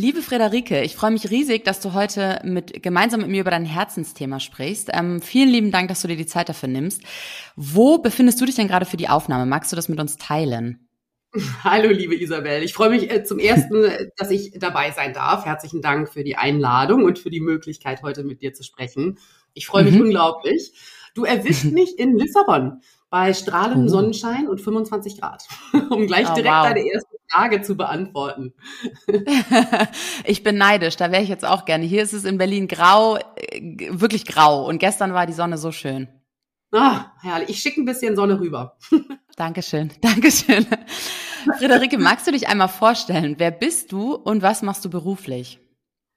Liebe Frederike, ich freue mich riesig, dass du heute mit, gemeinsam mit mir über dein Herzensthema sprichst. Ähm, vielen lieben Dank, dass du dir die Zeit dafür nimmst. Wo befindest du dich denn gerade für die Aufnahme? Magst du das mit uns teilen? Hallo, liebe Isabel. Ich freue mich äh, zum ersten, dass ich dabei sein darf. Herzlichen Dank für die Einladung und für die Möglichkeit, heute mit dir zu sprechen. Ich freue mich mhm. unglaublich. Du erwischt mich in Lissabon bei strahlendem oh. Sonnenschein und 25 Grad, um gleich oh, direkt wow. deine erste Frage zu beantworten. ich bin neidisch, da wäre ich jetzt auch gerne. Hier ist es in Berlin grau, äh, wirklich grau und gestern war die Sonne so schön. Ah, herrlich. Ich schicke ein bisschen Sonne rüber. Dankeschön, Dankeschön. Friederike, magst du dich einmal vorstellen? Wer bist du und was machst du beruflich?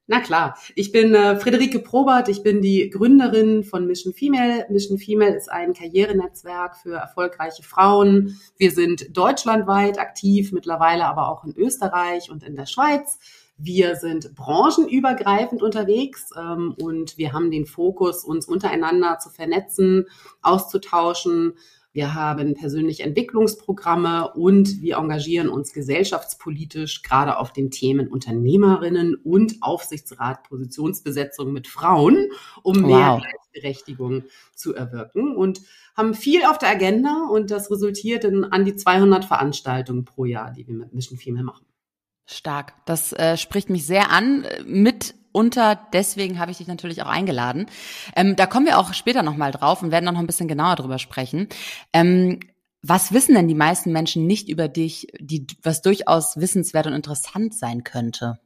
Na klar, ich bin äh, Friederike Probert, ich bin die Gründerin von Mission Female. Mission Female ist ein Karrierenetzwerk für erfolgreiche Frauen. Wir sind deutschlandweit aktiv, mittlerweile aber auch in Österreich und in der Schweiz. Wir sind branchenübergreifend unterwegs ähm, und wir haben den Fokus, uns untereinander zu vernetzen, auszutauschen, wir haben persönliche Entwicklungsprogramme und wir engagieren uns gesellschaftspolitisch gerade auf den Themen Unternehmerinnen und Aufsichtsrat Positionsbesetzung mit Frauen, um mehr Gleichberechtigung zu erwirken und haben viel auf der Agenda und das resultiert in an die 200 Veranstaltungen pro Jahr, die wir mit Mission Female machen. Stark. Das äh, spricht mich sehr an. Mit unter, deswegen habe ich dich natürlich auch eingeladen. Ähm, da kommen wir auch später nochmal drauf und werden noch ein bisschen genauer drüber sprechen. Ähm, was wissen denn die meisten Menschen nicht über dich, die, was durchaus wissenswert und interessant sein könnte?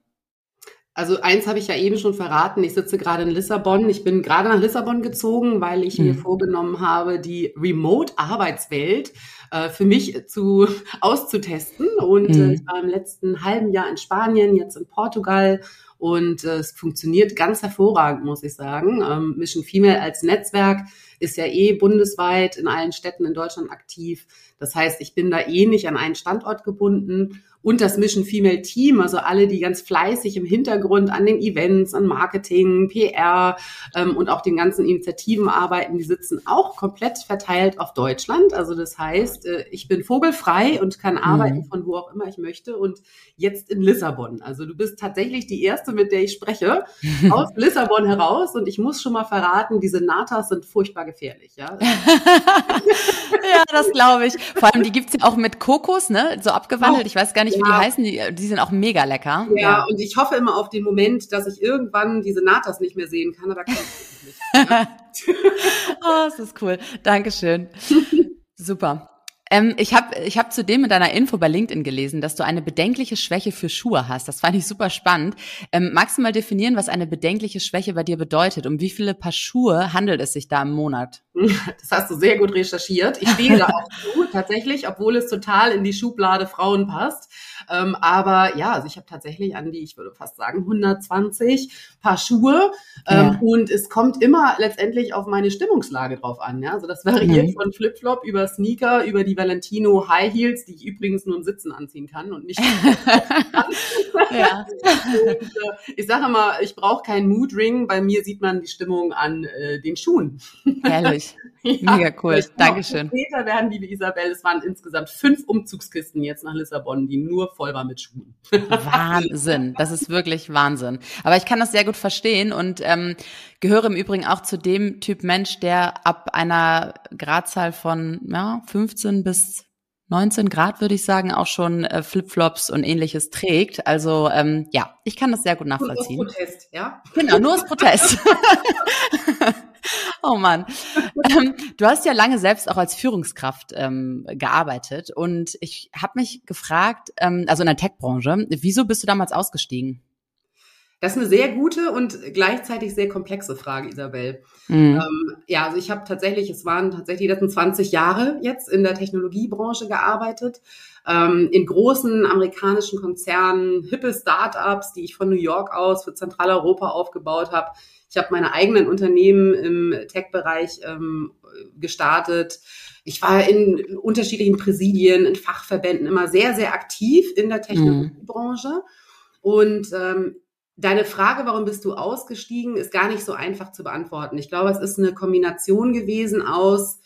Also eins habe ich ja eben schon verraten. Ich sitze gerade in Lissabon. Ich bin gerade nach Lissabon gezogen, weil ich mhm. mir vorgenommen habe, die Remote-Arbeitswelt äh, für mich zu auszutesten. Und äh, mhm. äh, ich war im letzten halben Jahr in Spanien, jetzt in Portugal und äh, es funktioniert ganz hervorragend, muss ich sagen. Ähm, Mission Female als Netzwerk ist ja eh bundesweit in allen Städten in Deutschland aktiv. Das heißt, ich bin da eh nicht an einen Standort gebunden und das Mission Female Team, also alle, die ganz fleißig im Hintergrund an den Events, an Marketing, PR ähm, und auch den ganzen Initiativen arbeiten, die sitzen auch komplett verteilt auf Deutschland. Also das heißt, äh, ich bin vogelfrei und kann mhm. arbeiten von wo auch immer ich möchte und jetzt in Lissabon. Also du bist tatsächlich die erste, mit der ich spreche, aus Lissabon heraus und ich muss schon mal verraten, diese Natas sind furchtbar gefährlich. Ja, ja das glaube ich. Vor allem, die gibt's ja auch mit Kokos, ne? So abgewandelt. Ich weiß gar nicht, wie die heißen. Die, die sind auch mega lecker. Ja, ja, und ich hoffe immer auf den Moment, dass ich irgendwann diese Natas nicht mehr sehen kann, aber kann ich nicht. Ja? oh, das ist cool. Dankeschön. Super. Ähm, ich habe ich hab zudem in deiner Info bei LinkedIn gelesen, dass du eine bedenkliche Schwäche für Schuhe hast. Das fand ich super spannend. Ähm, magst du mal definieren, was eine bedenkliche Schwäche bei dir bedeutet? Um wie viele Paar Schuhe handelt es sich da im Monat? Das hast du sehr gut recherchiert. Ich stehe da auch zu, tatsächlich, obwohl es total in die Schublade Frauen passt. Ähm, aber ja, also ich habe tatsächlich an die, ich würde fast sagen, 120 Paar Schuhe. Ähm, ja. Und es kommt immer letztendlich auf meine Stimmungslage drauf an. Ja? Also das variiert mhm. von Flipflop über Sneaker, über die Valentino High Heels, die ich übrigens nur im Sitzen anziehen kann und nicht. ja. und, äh, ich sage immer, ich brauche keinen Mood Ring. Bei mir sieht man die Stimmung an äh, den Schuhen. Herrlich. Ja, Mega cool. Dankeschön. Später werden, liebe Isabel, es waren insgesamt fünf Umzugskisten jetzt nach Lissabon, die nur voll war mit Schuhen. Wahnsinn. Das ist wirklich Wahnsinn. Aber ich kann das sehr gut verstehen und ähm, gehöre im Übrigen auch zu dem Typ Mensch, der ab einer Gradzahl von ja, 15 bis 19 Grad, würde ich sagen, auch schon äh, Flipflops und ähnliches trägt. Also ähm, ja, ich kann das sehr gut nachvollziehen. Nur aus Protest, ja? Genau, nur aus Protest. oh Mann. Ähm, du hast ja lange selbst auch als Führungskraft ähm, gearbeitet und ich habe mich gefragt, ähm, also in der Tech-Branche, wieso bist du damals ausgestiegen? Das ist eine sehr gute und gleichzeitig sehr komplexe Frage, Isabel. Mhm. Ähm, ja, also ich habe tatsächlich, es waren tatsächlich die letzten 20 Jahre jetzt in der Technologiebranche gearbeitet, ähm, in großen amerikanischen Konzernen, hippe Startups, die ich von New York aus für Zentraleuropa aufgebaut habe. Ich habe meine eigenen Unternehmen im Tech-Bereich ähm, gestartet. Ich war in unterschiedlichen Präsidien, in Fachverbänden immer sehr, sehr aktiv in der mhm. Technologiebranche. Mhm. Und ähm, Deine Frage, warum bist du ausgestiegen, ist gar nicht so einfach zu beantworten. Ich glaube, es ist eine Kombination gewesen aus,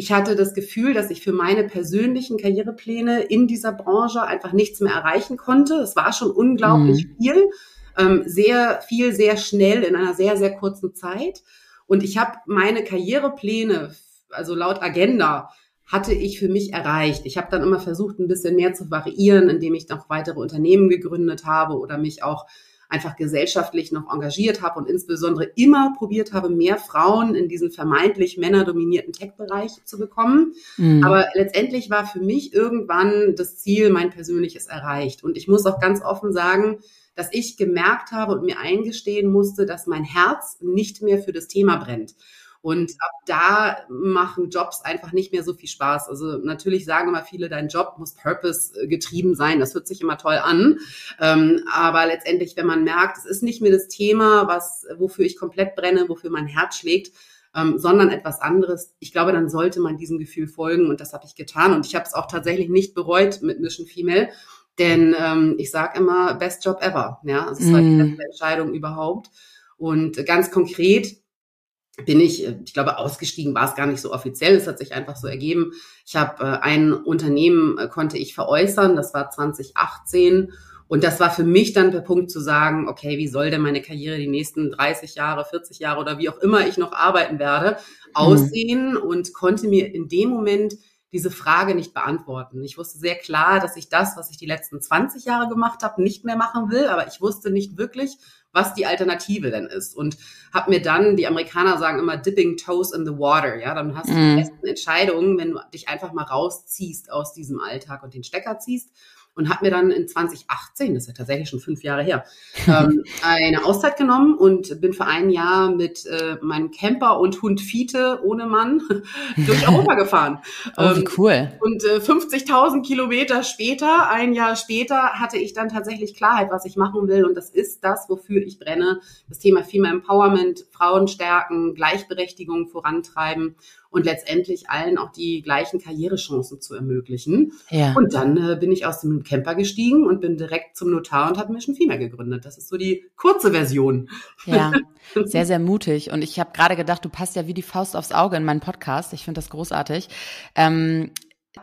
ich hatte das Gefühl, dass ich für meine persönlichen Karrierepläne in dieser Branche einfach nichts mehr erreichen konnte. Es war schon unglaublich mhm. viel, ähm, sehr viel, sehr schnell in einer sehr, sehr kurzen Zeit. Und ich habe meine Karrierepläne, also laut Agenda, hatte ich für mich erreicht. Ich habe dann immer versucht, ein bisschen mehr zu variieren, indem ich noch weitere Unternehmen gegründet habe oder mich auch einfach gesellschaftlich noch engagiert habe und insbesondere immer probiert habe, mehr Frauen in diesen vermeintlich männerdominierten Tech-Bereich zu bekommen. Mhm. Aber letztendlich war für mich irgendwann das Ziel, mein persönliches erreicht. Und ich muss auch ganz offen sagen, dass ich gemerkt habe und mir eingestehen musste, dass mein Herz nicht mehr für das Thema brennt. Und ab da machen Jobs einfach nicht mehr so viel Spaß. Also natürlich sagen immer viele, dein Job muss purpose äh, getrieben sein. Das hört sich immer toll an. Ähm, aber letztendlich, wenn man merkt, es ist nicht mehr das Thema, was, wofür ich komplett brenne, wofür mein Herz schlägt, ähm, sondern etwas anderes. Ich glaube, dann sollte man diesem Gefühl folgen und das habe ich getan und ich habe es auch tatsächlich nicht bereut mit Mission Female, denn ähm, ich sage immer Best Job ever. Ja, also es mm. war die beste Entscheidung überhaupt und ganz konkret bin ich, äh, ich glaube, ausgestiegen war es gar nicht so offiziell. Es hat sich einfach so ergeben. Ich habe äh, ein Unternehmen äh, konnte ich veräußern. Das war 2018. Und das war für mich dann der Punkt zu sagen, okay, wie soll denn meine Karriere die nächsten 30 Jahre, 40 Jahre oder wie auch immer ich noch arbeiten werde, mhm. aussehen mhm. und konnte mir in dem Moment diese Frage nicht beantworten. Ich wusste sehr klar, dass ich das, was ich die letzten 20 Jahre gemacht habe, nicht mehr machen will, aber ich wusste nicht wirklich, was die Alternative denn ist. Und habe mir dann, die Amerikaner sagen immer dipping toes in the water, ja, dann hast du mm. die besten Entscheidungen, wenn du dich einfach mal rausziehst aus diesem Alltag und den Stecker ziehst und habe mir dann in 2018, das ist ja tatsächlich schon fünf Jahre her, ähm, eine Auszeit genommen und bin für ein Jahr mit äh, meinem Camper und Hund Fiete ohne Mann durch Europa gefahren. Oh, wie ähm, cool. Und äh, 50.000 Kilometer später, ein Jahr später, hatte ich dann tatsächlich Klarheit, was ich machen will. Und das ist das, wofür ich brenne. Das Thema Female Empowerment, Frauen stärken, Gleichberechtigung vorantreiben und letztendlich allen auch die gleichen Karrierechancen zu ermöglichen. Ja. Und dann äh, bin ich aus dem Camper gestiegen und bin direkt zum Notar und habe Mission Female gegründet. Das ist so die kurze Version. Ja, sehr, sehr mutig. Und ich habe gerade gedacht, du passt ja wie die Faust aufs Auge in meinen Podcast. Ich finde das großartig. Ähm,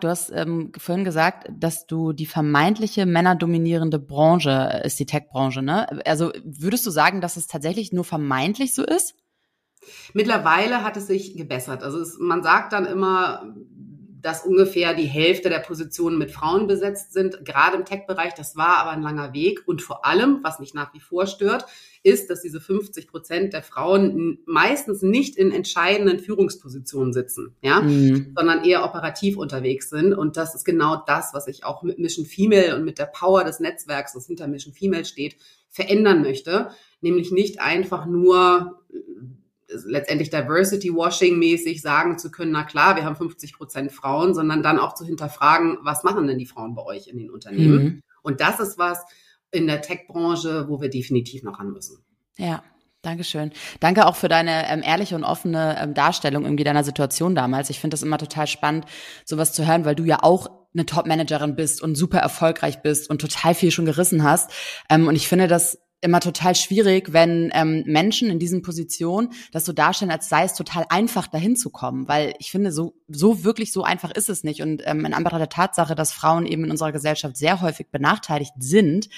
Du hast ähm, vorhin gesagt, dass du die vermeintliche männerdominierende Branche ist die Tech-Branche, ne? Also würdest du sagen, dass es tatsächlich nur vermeintlich so ist? Mittlerweile hat es sich gebessert. Also es, man sagt dann immer, dass ungefähr die Hälfte der Positionen mit Frauen besetzt sind, gerade im Tech-Bereich. Das war aber ein langer Weg. Und vor allem, was mich nach wie vor stört, ist, dass diese 50 Prozent der Frauen meistens nicht in entscheidenden Führungspositionen sitzen, ja, mhm. sondern eher operativ unterwegs sind. Und das ist genau das, was ich auch mit Mission Female und mit der Power des Netzwerks, das hinter Mission Female steht, verändern möchte. Nämlich nicht einfach nur letztendlich Diversity Washing mäßig sagen zu können, na klar, wir haben 50 Prozent Frauen, sondern dann auch zu hinterfragen, was machen denn die Frauen bei euch in den Unternehmen? Mhm. Und das ist was in der Tech-Branche, wo wir definitiv noch ran müssen. Ja. Dankeschön. Danke auch für deine ähm, ehrliche und offene ähm, Darstellung irgendwie deiner Situation damals. Ich finde das immer total spannend, sowas zu hören, weil du ja auch eine Top-Managerin bist und super erfolgreich bist und total viel schon gerissen hast. Ähm, und ich finde das immer total schwierig, wenn ähm, Menschen in diesen Positionen das so darstellen, als sei es total einfach, dahin zu kommen. Weil ich finde, so, so wirklich so einfach ist es nicht. Und ähm, in Anbetracht der Tatsache, dass Frauen eben in unserer Gesellschaft sehr häufig benachteiligt sind,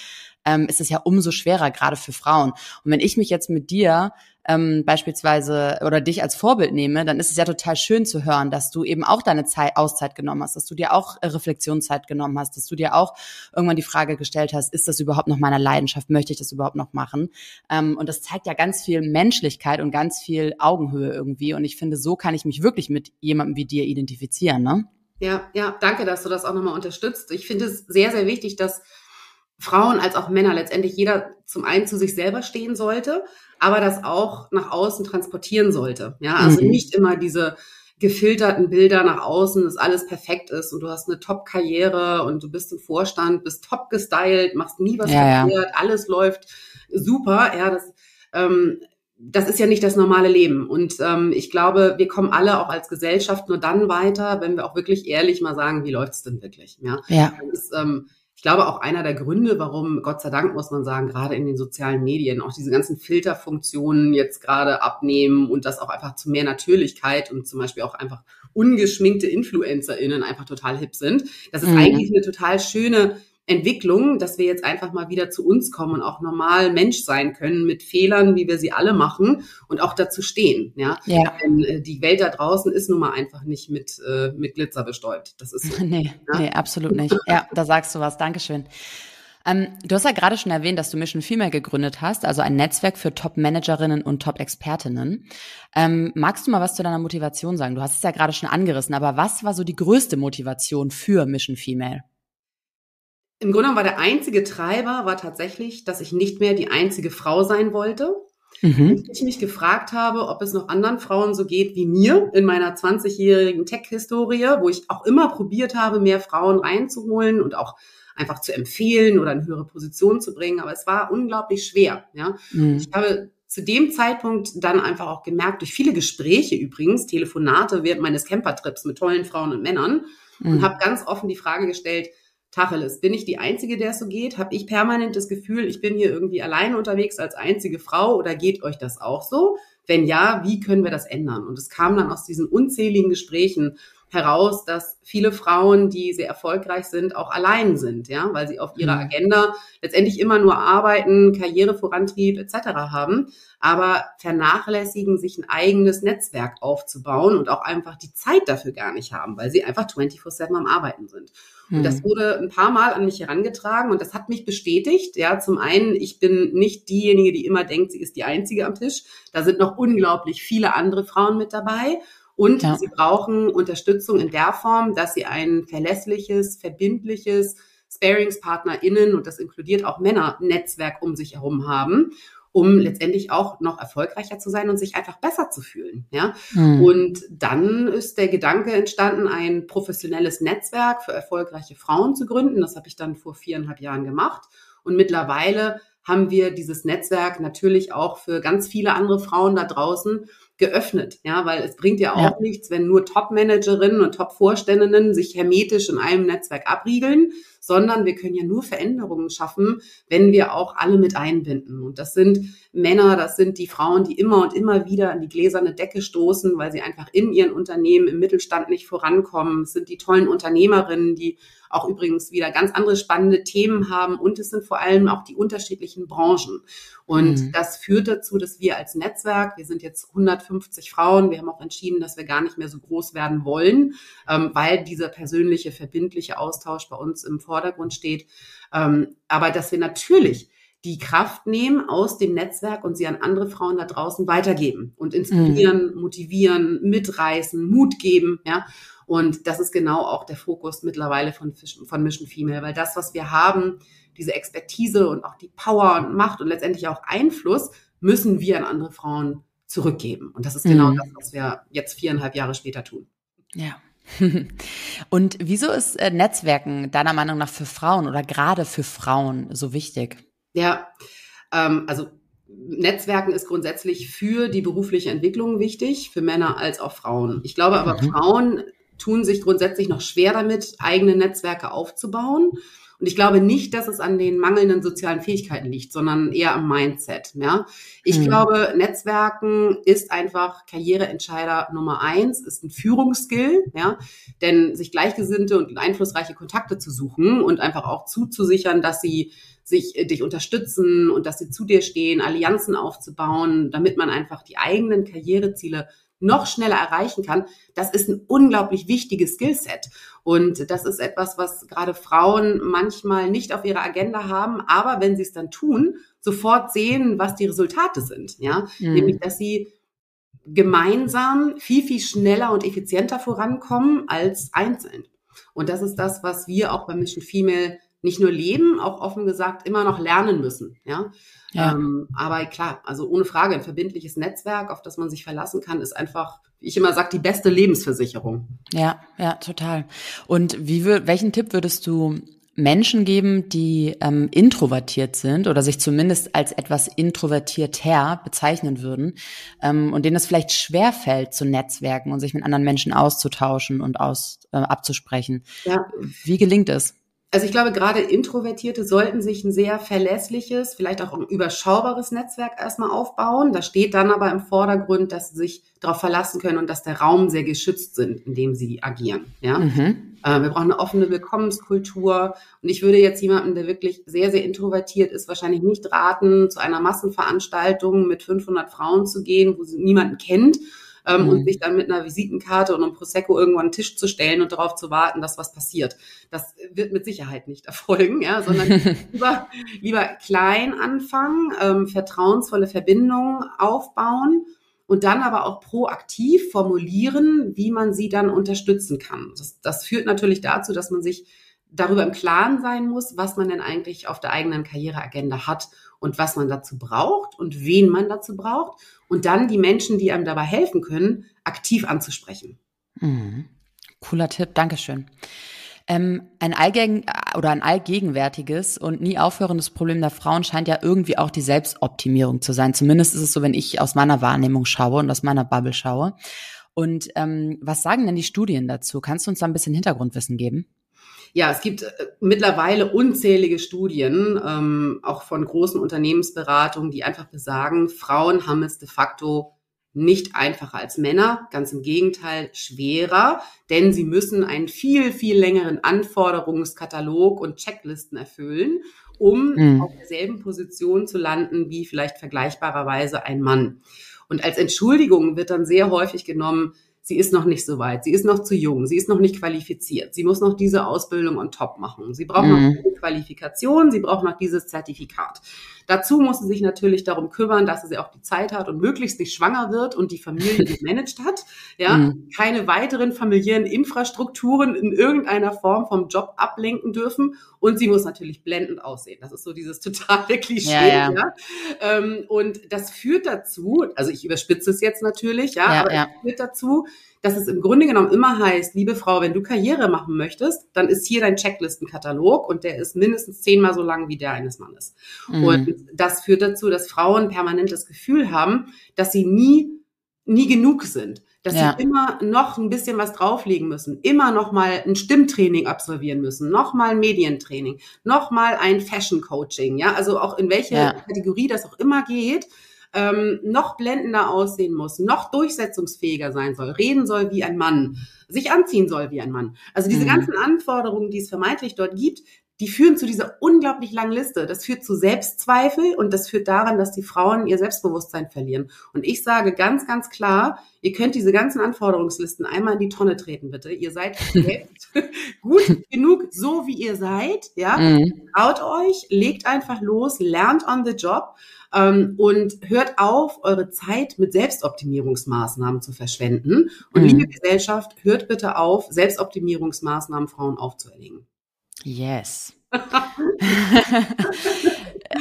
ähm, ist es ja umso schwerer, gerade für Frauen. Und wenn ich mich jetzt mit dir ähm, beispielsweise oder dich als Vorbild nehme, dann ist es ja total schön zu hören, dass du eben auch deine Zeit, Auszeit genommen hast, dass du dir auch äh, Reflexionszeit genommen hast, dass du dir auch irgendwann die Frage gestellt hast, ist das überhaupt noch meine Leidenschaft, möchte ich das überhaupt noch machen? Ähm, und das zeigt ja ganz viel Menschlichkeit und ganz viel Augenhöhe irgendwie. Und ich finde, so kann ich mich wirklich mit jemandem wie dir identifizieren, ne? Ja, ja, danke, dass du das auch nochmal unterstützt. Ich finde es sehr, sehr wichtig, dass Frauen als auch Männer letztendlich jeder zum einen zu sich selber stehen sollte, aber das auch nach außen transportieren sollte. Ja, also mhm. nicht immer diese gefilterten Bilder nach außen, dass alles perfekt ist und du hast eine Top-Karriere und du bist im Vorstand, bist top gestylt, machst nie was ja, verkehrt, ja. alles läuft super. Ja, das, ähm, das ist ja nicht das normale Leben. Und ähm, ich glaube, wir kommen alle auch als Gesellschaft nur dann weiter, wenn wir auch wirklich ehrlich mal sagen, wie läuft's denn wirklich? Ja. ja. Das ist, ähm, ich glaube, auch einer der Gründe, warum, Gott sei Dank muss man sagen, gerade in den sozialen Medien auch diese ganzen Filterfunktionen jetzt gerade abnehmen und das auch einfach zu mehr Natürlichkeit und zum Beispiel auch einfach ungeschminkte InfluencerInnen einfach total hip sind. Das ist mhm. eigentlich eine total schöne Entwicklung, dass wir jetzt einfach mal wieder zu uns kommen und auch normal Mensch sein können mit Fehlern, wie wir sie alle machen und auch dazu stehen. Ja, ja. Denn äh, die Welt da draußen ist nun mal einfach nicht mit, äh, mit Glitzer bestäubt. Das ist so, nee, ja? nee, absolut nicht. Ja, da sagst du was. Dankeschön. Ähm, du hast ja gerade schon erwähnt, dass du Mission Female gegründet hast, also ein Netzwerk für Top-Managerinnen und Top-Expertinnen. Ähm, magst du mal was zu deiner Motivation sagen? Du hast es ja gerade schon angerissen, aber was war so die größte Motivation für Mission Female? Im Grunde war der einzige Treiber war tatsächlich, dass ich nicht mehr die einzige Frau sein wollte. Mhm. Ich mich gefragt habe, ob es noch anderen Frauen so geht wie mir in meiner 20-jährigen Tech-Historie, wo ich auch immer probiert habe, mehr Frauen reinzuholen und auch einfach zu empfehlen oder in höhere Positionen zu bringen. Aber es war unglaublich schwer. Ja? Mhm. Ich habe zu dem Zeitpunkt dann einfach auch gemerkt, durch viele Gespräche übrigens, Telefonate während meines Campertrips mit tollen Frauen und Männern, mhm. und habe ganz offen die Frage gestellt, Tacheles, bin ich die Einzige, der es so geht? Habe ich permanent das Gefühl, ich bin hier irgendwie alleine unterwegs als einzige Frau oder geht euch das auch so? Wenn ja, wie können wir das ändern? Und es kam dann aus diesen unzähligen Gesprächen heraus, dass viele Frauen, die sehr erfolgreich sind, auch allein sind, ja, weil sie auf ihrer mhm. Agenda letztendlich immer nur arbeiten, Karriere, Vorantrieb etc. haben, aber vernachlässigen, sich ein eigenes Netzwerk aufzubauen und auch einfach die Zeit dafür gar nicht haben, weil sie einfach 24/7 am Arbeiten sind. Und das hm. wurde ein paar Mal an mich herangetragen und das hat mich bestätigt. Ja, zum einen, ich bin nicht diejenige, die immer denkt, sie ist die Einzige am Tisch. Da sind noch unglaublich viele andere Frauen mit dabei. Und ja. sie brauchen Unterstützung in der Form, dass sie ein verlässliches, verbindliches Sparingspartnerinnen, und das inkludiert auch Männer, Netzwerk um sich herum haben um letztendlich auch noch erfolgreicher zu sein und sich einfach besser zu fühlen. Ja? Mhm. Und dann ist der Gedanke entstanden, ein professionelles Netzwerk für erfolgreiche Frauen zu gründen. Das habe ich dann vor viereinhalb Jahren gemacht. Und mittlerweile haben wir dieses Netzwerk natürlich auch für ganz viele andere Frauen da draußen geöffnet, ja, weil es bringt ja auch ja. nichts, wenn nur Top-Managerinnen und Top-Vorständinnen sich hermetisch in einem Netzwerk abriegeln, sondern wir können ja nur Veränderungen schaffen, wenn wir auch alle mit einbinden. Und das sind Männer, das sind die Frauen, die immer und immer wieder an die gläserne Decke stoßen, weil sie einfach in ihren Unternehmen im Mittelstand nicht vorankommen. Es sind die tollen Unternehmerinnen, die auch übrigens wieder ganz andere spannende Themen haben und es sind vor allem auch die unterschiedlichen Branchen. Und mhm. das führt dazu, dass wir als Netzwerk, wir sind jetzt 150 Frauen, wir haben auch entschieden, dass wir gar nicht mehr so groß werden wollen, ähm, weil dieser persönliche, verbindliche Austausch bei uns im Vordergrund steht. Ähm, aber dass wir natürlich die Kraft nehmen aus dem Netzwerk und sie an andere Frauen da draußen weitergeben und inspirieren, mhm. motivieren, mitreißen, Mut geben, ja. Und das ist genau auch der Fokus mittlerweile von, von Mission Female, weil das, was wir haben, diese Expertise und auch die Power und Macht und letztendlich auch Einfluss, müssen wir an andere Frauen zurückgeben. Und das ist genau mhm. das, was wir jetzt viereinhalb Jahre später tun. Ja. Und wieso ist äh, Netzwerken deiner Meinung nach für Frauen oder gerade für Frauen so wichtig? Ja, ähm, also Netzwerken ist grundsätzlich für die berufliche Entwicklung wichtig, für Männer als auch Frauen. Ich glaube aber, mhm. Frauen tun sich grundsätzlich noch schwer damit, eigene Netzwerke aufzubauen. Und ich glaube nicht, dass es an den mangelnden sozialen Fähigkeiten liegt, sondern eher am Mindset. Ja, ich mhm. glaube, Netzwerken ist einfach Karriereentscheider Nummer eins, ist ein Führungsskill. Ja, denn sich gleichgesinnte und einflussreiche Kontakte zu suchen und einfach auch zuzusichern, dass sie sich äh, dich unterstützen und dass sie zu dir stehen, Allianzen aufzubauen, damit man einfach die eigenen Karriereziele noch schneller erreichen kann, das ist ein unglaublich wichtiges Skillset. Und das ist etwas, was gerade Frauen manchmal nicht auf ihrer Agenda haben, aber wenn sie es dann tun, sofort sehen, was die Resultate sind. Ja, mhm. nämlich, dass sie gemeinsam viel, viel schneller und effizienter vorankommen als einzeln. Und das ist das, was wir auch bei Mission Female nicht nur leben, auch offen gesagt immer noch lernen müssen. Ja. ja. Ähm, aber klar, also ohne Frage, ein verbindliches Netzwerk, auf das man sich verlassen kann, ist einfach, wie ich immer sage, die beste Lebensversicherung. Ja, ja, total. Und wie welchen Tipp würdest du Menschen geben, die ähm, introvertiert sind oder sich zumindest als etwas introvertierter bezeichnen würden ähm, und denen es vielleicht schwer fällt zu netzwerken und sich mit anderen Menschen auszutauschen und aus äh, abzusprechen. Ja. Wie gelingt es? Also ich glaube, gerade Introvertierte sollten sich ein sehr verlässliches, vielleicht auch ein überschaubares Netzwerk erstmal aufbauen. Da steht dann aber im Vordergrund, dass sie sich darauf verlassen können und dass der Raum sehr geschützt sind, in dem sie agieren. Ja? Mhm. Äh, wir brauchen eine offene Willkommenskultur. Und ich würde jetzt jemanden, der wirklich sehr, sehr introvertiert ist, wahrscheinlich nicht raten, zu einer Massenveranstaltung mit 500 Frauen zu gehen, wo sie niemanden kennt ähm, mhm. und sich dann mit einer Visitenkarte und einem Prosecco irgendwo an den Tisch zu stellen und darauf zu warten, dass was passiert. Das wird mit Sicherheit nicht erfolgen, ja, sondern lieber, lieber klein anfangen, ähm, vertrauensvolle Verbindungen aufbauen und dann aber auch proaktiv formulieren, wie man sie dann unterstützen kann. Das, das führt natürlich dazu, dass man sich darüber im Klaren sein muss, was man denn eigentlich auf der eigenen Karriereagenda hat und was man dazu braucht und wen man dazu braucht und dann die Menschen, die einem dabei helfen können, aktiv anzusprechen. Mhm. Cooler Tipp, Dankeschön. Ähm, ein allgegen oder ein allgegenwärtiges und nie aufhörendes Problem der Frauen scheint ja irgendwie auch die Selbstoptimierung zu sein. Zumindest ist es so, wenn ich aus meiner Wahrnehmung schaue und aus meiner Bubble schaue. Und ähm, was sagen denn die Studien dazu? Kannst du uns da ein bisschen Hintergrundwissen geben? Ja, es gibt äh, mittlerweile unzählige Studien, ähm, auch von großen Unternehmensberatungen, die einfach besagen, Frauen haben es de facto nicht einfacher als Männer, ganz im Gegenteil schwerer, denn sie müssen einen viel, viel längeren Anforderungskatalog und Checklisten erfüllen, um mhm. auf derselben Position zu landen wie vielleicht vergleichbarerweise ein Mann. Und als Entschuldigung wird dann sehr häufig genommen, sie ist noch nicht so weit, sie ist noch zu jung, sie ist noch nicht qualifiziert, sie muss noch diese Ausbildung on top machen, sie braucht mhm. noch diese Qualifikation, sie braucht noch dieses Zertifikat. Dazu muss sie sich natürlich darum kümmern, dass sie auch die Zeit hat und möglichst nicht schwanger wird und die Familie gemanagt hat. Ja, mhm. keine weiteren familiären Infrastrukturen in irgendeiner Form vom Job ablenken dürfen. Und sie muss natürlich blendend aussehen. Das ist so dieses totale Klischee. Ja, ja. ja? Ähm, und das führt dazu, also ich überspitze es jetzt natürlich, ja, ja aber ja. es führt dazu, dass es im Grunde genommen immer heißt, liebe Frau, wenn du Karriere machen möchtest, dann ist hier dein Checklistenkatalog und der ist mindestens zehnmal so lang wie der eines Mannes. Mhm. Und das führt dazu, dass Frauen permanent das Gefühl haben, dass sie nie, nie genug sind dass ja. sie immer noch ein bisschen was drauflegen müssen, immer noch mal ein Stimmtraining absolvieren müssen, noch mal ein Medientraining, noch mal ein Fashion Coaching, ja, also auch in welche ja. Kategorie das auch immer geht, ähm, noch blendender aussehen muss, noch durchsetzungsfähiger sein soll, reden soll wie ein Mann, sich anziehen soll wie ein Mann. Also diese mhm. ganzen Anforderungen, die es vermeintlich dort gibt, die führen zu dieser unglaublich langen Liste. Das führt zu Selbstzweifel und das führt daran, dass die Frauen ihr Selbstbewusstsein verlieren. Und ich sage ganz, ganz klar, ihr könnt diese ganzen Anforderungslisten einmal in die Tonne treten, bitte. Ihr seid gut genug, so wie ihr seid, ja. Mhm. Traut euch, legt einfach los, lernt on the job ähm, und hört auf, eure Zeit mit Selbstoptimierungsmaßnahmen zu verschwenden. Und mhm. liebe Gesellschaft, hört bitte auf, Selbstoptimierungsmaßnahmen Frauen aufzuerlegen. Yes.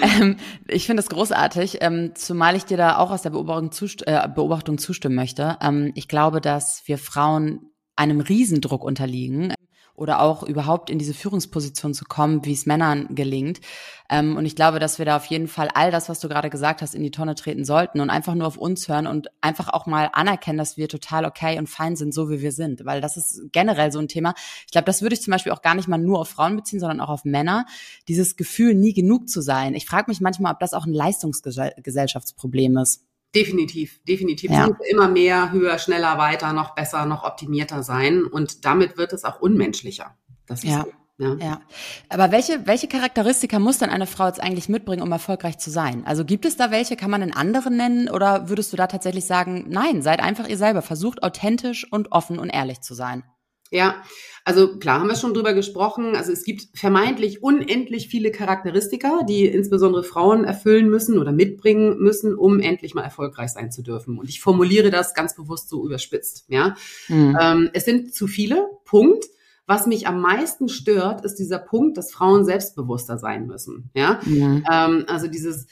ähm, ich finde es großartig, ähm, zumal ich dir da auch aus der Beobachtung, zust äh, Beobachtung zustimmen möchte. Ähm, ich glaube, dass wir Frauen einem Riesendruck unterliegen, oder auch überhaupt in diese Führungsposition zu kommen, wie es Männern gelingt. Ähm, und ich glaube, dass wir da auf jeden Fall all das, was du gerade gesagt hast, in die Tonne treten sollten und einfach nur auf uns hören und einfach auch mal anerkennen, dass wir total okay und fein sind, so wie wir sind. Weil das ist generell so ein Thema. Ich glaube, das würde ich zum Beispiel auch gar nicht mal nur auf Frauen beziehen, sondern auch auf Männer. Dieses Gefühl, nie genug zu sein. Ich frage mich manchmal, ob das auch ein Leistungsgesellschaftsproblem ist. Definitiv, definitiv. Ja. immer mehr, höher, schneller, weiter, noch besser, noch optimierter sein. Und damit wird es auch unmenschlicher. Das ist ja. So. Ja. ja. Aber welche, welche Charakteristika muss denn eine Frau jetzt eigentlich mitbringen, um erfolgreich zu sein? Also gibt es da welche? Kann man in anderen nennen? Oder würdest du da tatsächlich sagen, nein, seid einfach ihr selber. Versucht authentisch und offen und ehrlich zu sein? Ja, also klar haben wir schon drüber gesprochen. Also es gibt vermeintlich unendlich viele Charakteristika, die insbesondere Frauen erfüllen müssen oder mitbringen müssen, um endlich mal erfolgreich sein zu dürfen. Und ich formuliere das ganz bewusst so überspitzt. Ja, mhm. ähm, es sind zu viele. Punkt. Was mich am meisten stört, ist dieser Punkt, dass Frauen selbstbewusster sein müssen. Ja, ja. Ähm, also dieses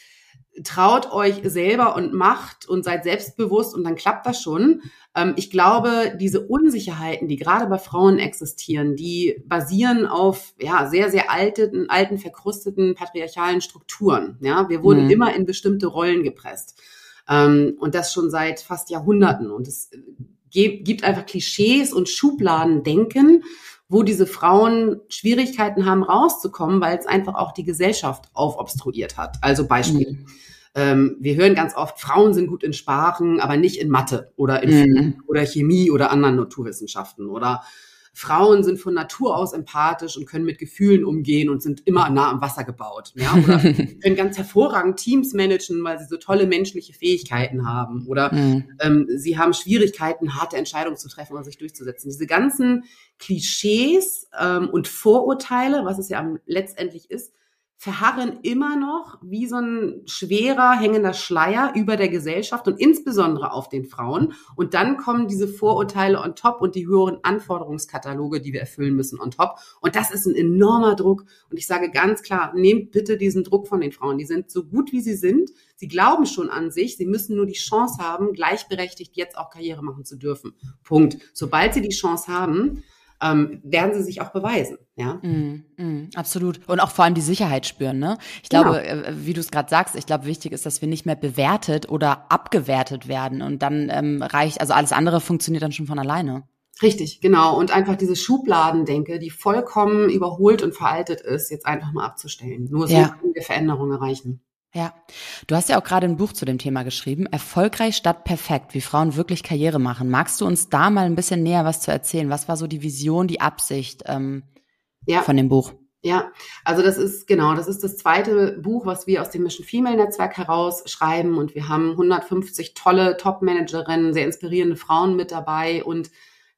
traut euch selber und macht und seid selbstbewusst und dann klappt das schon. Ähm, ich glaube, diese Unsicherheiten, die gerade bei Frauen existieren, die basieren auf ja sehr sehr alten, alten verkrusteten patriarchalen Strukturen. Ja, wir wurden mhm. immer in bestimmte Rollen gepresst ähm, und das schon seit fast Jahrhunderten. Und es gibt einfach Klischees und Schubladendenken wo diese Frauen Schwierigkeiten haben, rauszukommen, weil es einfach auch die Gesellschaft aufobstruiert hat. Also Beispiel. Mhm. Ähm, wir hören ganz oft, Frauen sind gut in Sprachen, aber nicht in Mathe oder in mhm. oder Chemie oder anderen Naturwissenschaften oder Frauen sind von Natur aus empathisch und können mit Gefühlen umgehen und sind immer nah am Wasser gebaut. Ja? Oder können ganz hervorragend Teams managen, weil sie so tolle menschliche Fähigkeiten haben. Oder mhm. ähm, sie haben Schwierigkeiten, harte Entscheidungen zu treffen oder sich durchzusetzen. Diese ganzen Klischees ähm, und Vorurteile, was es ja letztendlich ist, verharren immer noch wie so ein schwerer hängender Schleier über der Gesellschaft und insbesondere auf den Frauen. Und dann kommen diese Vorurteile on top und die höheren Anforderungskataloge, die wir erfüllen müssen on top. Und das ist ein enormer Druck. Und ich sage ganz klar, nehmt bitte diesen Druck von den Frauen. Die sind so gut, wie sie sind. Sie glauben schon an sich. Sie müssen nur die Chance haben, gleichberechtigt jetzt auch Karriere machen zu dürfen. Punkt. Sobald sie die Chance haben, ähm, werden sie sich auch beweisen. Ja, mm, mm, absolut. Und auch vor allem die Sicherheit spüren. Ne? Ich glaube, genau. wie du es gerade sagst, ich glaube, wichtig ist, dass wir nicht mehr bewertet oder abgewertet werden. Und dann ähm, reicht, also alles andere funktioniert dann schon von alleine. Richtig, genau. Und einfach diese Schubladendenke, die vollkommen überholt und veraltet ist, jetzt einfach mal abzustellen. Nur so ja. können wir Veränderungen erreichen. Ja, du hast ja auch gerade ein Buch zu dem Thema geschrieben, Erfolgreich statt perfekt, wie Frauen wirklich Karriere machen. Magst du uns da mal ein bisschen näher was zu erzählen? Was war so die Vision, die Absicht ähm, ja. von dem Buch? Ja, also das ist genau, das ist das zweite Buch, was wir aus dem Mission Female Netzwerk heraus schreiben und wir haben 150 tolle Top-Managerinnen, sehr inspirierende Frauen mit dabei und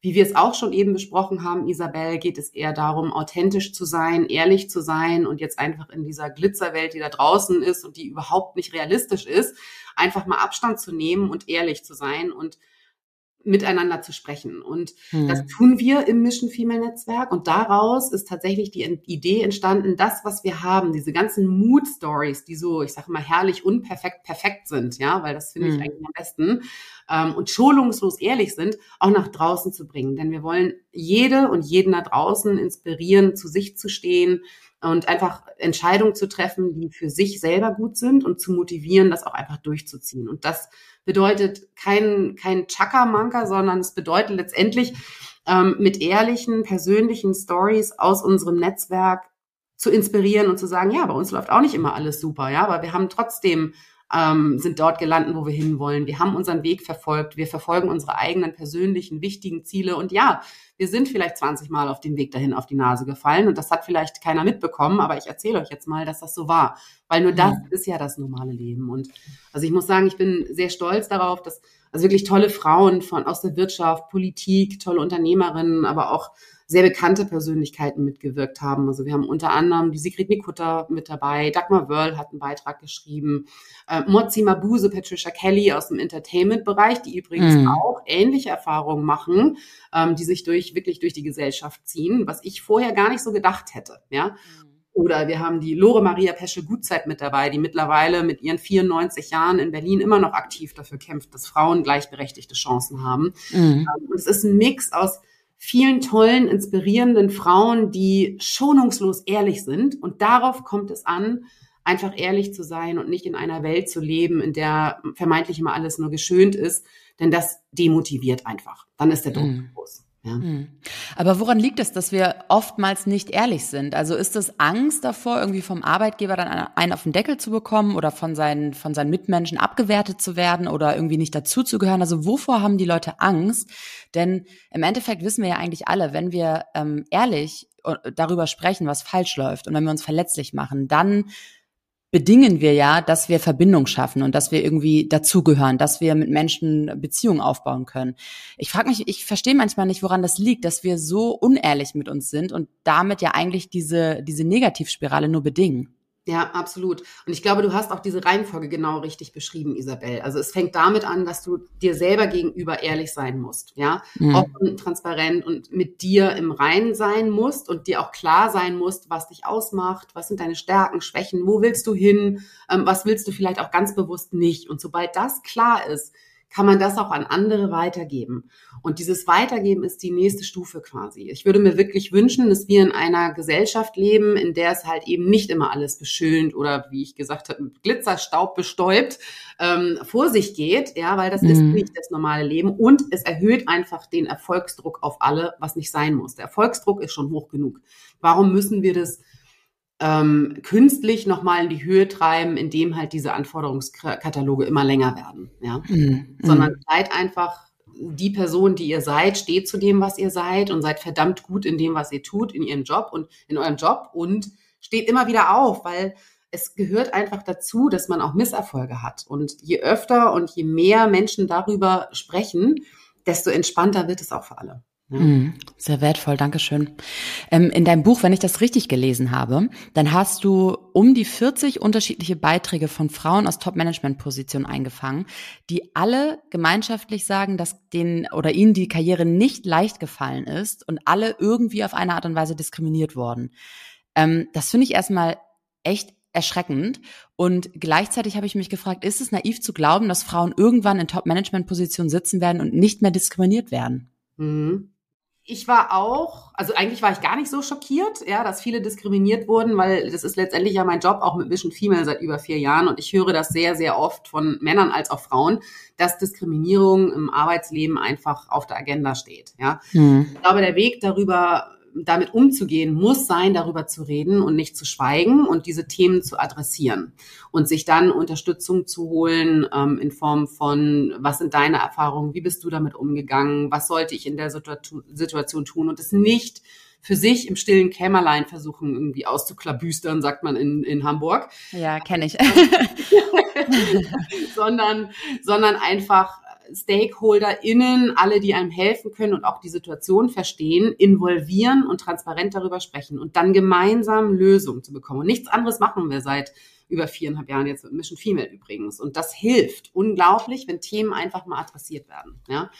wie wir es auch schon eben besprochen haben, Isabel, geht es eher darum, authentisch zu sein, ehrlich zu sein und jetzt einfach in dieser Glitzerwelt, die da draußen ist und die überhaupt nicht realistisch ist, einfach mal Abstand zu nehmen und ehrlich zu sein. Und miteinander zu sprechen. Und hm. das tun wir im Mission Female Netzwerk. Und daraus ist tatsächlich die Idee entstanden, das, was wir haben, diese ganzen Mood Stories, die so, ich sage mal, herrlich unperfekt perfekt sind, ja, weil das finde hm. ich eigentlich am besten, ähm, und schonungslos ehrlich sind, auch nach draußen zu bringen. Denn wir wollen jede und jeden da draußen inspirieren, zu sich zu stehen, und einfach Entscheidungen zu treffen, die für sich selber gut sind und zu motivieren, das auch einfach durchzuziehen. Und das bedeutet kein, kein Chaka-Manka, sondern es bedeutet letztendlich, ähm, mit ehrlichen, persönlichen Stories aus unserem Netzwerk zu inspirieren und zu sagen, ja, bei uns läuft auch nicht immer alles super, ja, aber wir haben trotzdem ähm, sind dort gelandet, wo wir hinwollen. Wir haben unseren Weg verfolgt. Wir verfolgen unsere eigenen persönlichen, wichtigen Ziele. Und ja, wir sind vielleicht 20 Mal auf dem Weg dahin auf die Nase gefallen und das hat vielleicht keiner mitbekommen, aber ich erzähle euch jetzt mal, dass das so war. Weil nur das mhm. ist ja das normale Leben. Und also ich muss sagen, ich bin sehr stolz darauf, dass also wirklich tolle Frauen von aus der Wirtschaft, Politik, tolle Unternehmerinnen, aber auch sehr bekannte Persönlichkeiten mitgewirkt haben. Also wir haben unter anderem die Sigrid Nikutta mit dabei, Dagmar Wörl hat einen Beitrag geschrieben, äh, Mozi Mabuse, Patricia Kelly aus dem Entertainment-Bereich, die übrigens mm. auch ähnliche Erfahrungen machen, ähm, die sich durch wirklich durch die Gesellschaft ziehen, was ich vorher gar nicht so gedacht hätte. Ja. Mhm. Oder wir haben die Lore Maria Peschel-Gutzeit mit dabei, die mittlerweile mit ihren 94 Jahren in Berlin immer noch aktiv dafür kämpft, dass Frauen gleichberechtigte Chancen haben. Mhm. Und es ist ein Mix aus vielen tollen, inspirierenden Frauen, die schonungslos ehrlich sind. Und darauf kommt es an, einfach ehrlich zu sein und nicht in einer Welt zu leben, in der vermeintlich immer alles nur geschönt ist. Denn das demotiviert einfach. Dann ist der Druck mhm. groß. Ja. Hm. Aber woran liegt es, dass wir oftmals nicht ehrlich sind? Also ist es Angst davor, irgendwie vom Arbeitgeber dann einen auf den Deckel zu bekommen oder von seinen, von seinen Mitmenschen abgewertet zu werden oder irgendwie nicht dazuzugehören? Also wovor haben die Leute Angst? Denn im Endeffekt wissen wir ja eigentlich alle, wenn wir ähm, ehrlich äh, darüber sprechen, was falsch läuft und wenn wir uns verletzlich machen, dann bedingen wir ja, dass wir Verbindung schaffen und dass wir irgendwie dazugehören, dass wir mit Menschen Beziehungen aufbauen können. Ich frage mich, ich verstehe manchmal nicht, woran das liegt, dass wir so unehrlich mit uns sind und damit ja eigentlich diese, diese Negativspirale nur bedingen. Ja, absolut. Und ich glaube, du hast auch diese Reihenfolge genau richtig beschrieben, Isabel. Also es fängt damit an, dass du dir selber gegenüber ehrlich sein musst, ja, mhm. offen, transparent und mit dir im Reinen sein musst und dir auch klar sein musst, was dich ausmacht, was sind deine Stärken, Schwächen, wo willst du hin, ähm, was willst du vielleicht auch ganz bewusst nicht. Und sobald das klar ist, kann man das auch an andere weitergeben. Und dieses Weitergeben ist die nächste Stufe quasi. Ich würde mir wirklich wünschen, dass wir in einer Gesellschaft leben, in der es halt eben nicht immer alles beschönt oder wie ich gesagt habe, mit Glitzerstaub bestäubt ähm, vor sich geht, ja, weil das mhm. ist nicht das normale Leben und es erhöht einfach den Erfolgsdruck auf alle, was nicht sein muss. Der Erfolgsdruck ist schon hoch genug. Warum müssen wir das ähm, künstlich nochmal in die Höhe treiben, indem halt diese Anforderungskataloge immer länger werden. Ja? Mhm. Sondern seid einfach die Person, die ihr seid, steht zu dem, was ihr seid und seid verdammt gut in dem, was ihr tut, in ihrem Job und in eurem Job und steht immer wieder auf, weil es gehört einfach dazu, dass man auch Misserfolge hat. Und je öfter und je mehr Menschen darüber sprechen, desto entspannter wird es auch für alle. Mhm. Sehr wertvoll, Dankeschön. Ähm, in deinem Buch, wenn ich das richtig gelesen habe, dann hast du um die 40 unterschiedliche Beiträge von Frauen aus Top-Management-Positionen eingefangen, die alle gemeinschaftlich sagen, dass denen oder ihnen die Karriere nicht leicht gefallen ist und alle irgendwie auf eine Art und Weise diskriminiert wurden. Ähm, das finde ich erstmal echt erschreckend. Und gleichzeitig habe ich mich gefragt, ist es naiv zu glauben, dass Frauen irgendwann in Top-Management-Positionen sitzen werden und nicht mehr diskriminiert werden? Mhm ich war auch, also eigentlich war ich gar nicht so schockiert, ja, dass viele diskriminiert wurden, weil das ist letztendlich ja mein Job auch mit Vision Female seit über vier Jahren und ich höre das sehr, sehr oft von Männern als auch Frauen, dass Diskriminierung im Arbeitsleben einfach auf der Agenda steht, ja. Mhm. Ich glaube, der Weg darüber damit umzugehen, muss sein, darüber zu reden und nicht zu schweigen und diese Themen zu adressieren und sich dann Unterstützung zu holen ähm, in Form von, was sind deine Erfahrungen, wie bist du damit umgegangen, was sollte ich in der Situation, Situation tun und es nicht für sich im stillen Kämmerlein versuchen, irgendwie auszuklabüstern, sagt man in, in Hamburg. Ja, kenne ich. sondern, sondern einfach StakeholderInnen, alle, die einem helfen können und auch die Situation verstehen, involvieren und transparent darüber sprechen und dann gemeinsam Lösungen zu bekommen. Und nichts anderes machen wir seit über viereinhalb Jahren jetzt mit Mission Female übrigens. Und das hilft unglaublich, wenn Themen einfach mal adressiert werden. Ja?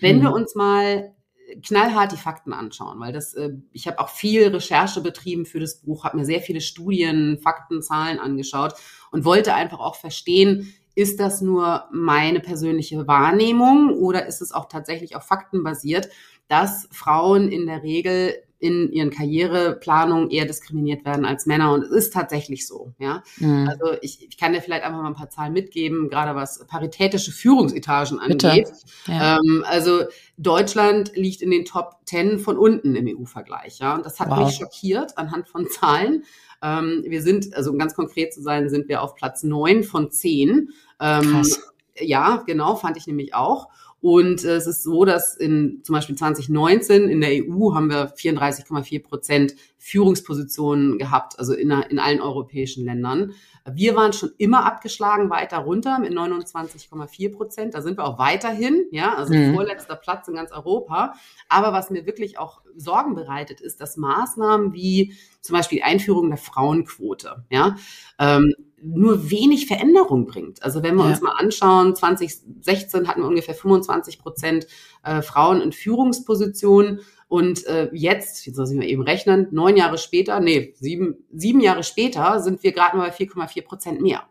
Wenn mhm. wir uns mal knallhart die Fakten anschauen, weil das, äh, ich habe auch viel Recherche betrieben für das Buch, habe mir sehr viele Studien, Fakten, Zahlen angeschaut und wollte einfach auch verstehen, ist das nur meine persönliche Wahrnehmung oder ist es auch tatsächlich auf Fakten basiert, dass Frauen in der Regel in ihren Karriereplanungen eher diskriminiert werden als Männer. Und es ist tatsächlich so. Ja? Mhm. Also ich, ich kann dir vielleicht einfach mal ein paar Zahlen mitgeben, gerade was paritätische Führungsetagen angeht. Ja. Ähm, also Deutschland liegt in den Top 10 von unten im EU-Vergleich. Ja? Und das hat wow. mich schockiert anhand von Zahlen. Ähm, wir sind, also um ganz konkret zu sein, sind wir auf Platz neun von zehn. Ähm, Krass. Ja, genau, fand ich nämlich auch. Und äh, es ist so, dass in zum Beispiel 2019 in der EU haben wir 34,4 Prozent Führungspositionen gehabt, also in, in allen europäischen Ländern. Wir waren schon immer abgeschlagen weiter runter mit 29,4 Prozent. Da sind wir auch weiterhin, ja, also mhm. vorletzter Platz in ganz Europa. Aber was mir wirklich auch Sorgen bereitet, ist, dass Maßnahmen wie zum Beispiel Einführung der Frauenquote, ja, ähm, nur wenig Veränderung bringt. Also wenn wir ja. uns mal anschauen, 2016 hatten wir ungefähr 25 Prozent äh, Frauen in Führungspositionen und äh, jetzt, jetzt muss ich mal eben rechnen, neun Jahre später, nee, sieben, sieben Jahre später sind wir gerade mal bei 4,4 Prozent mehr.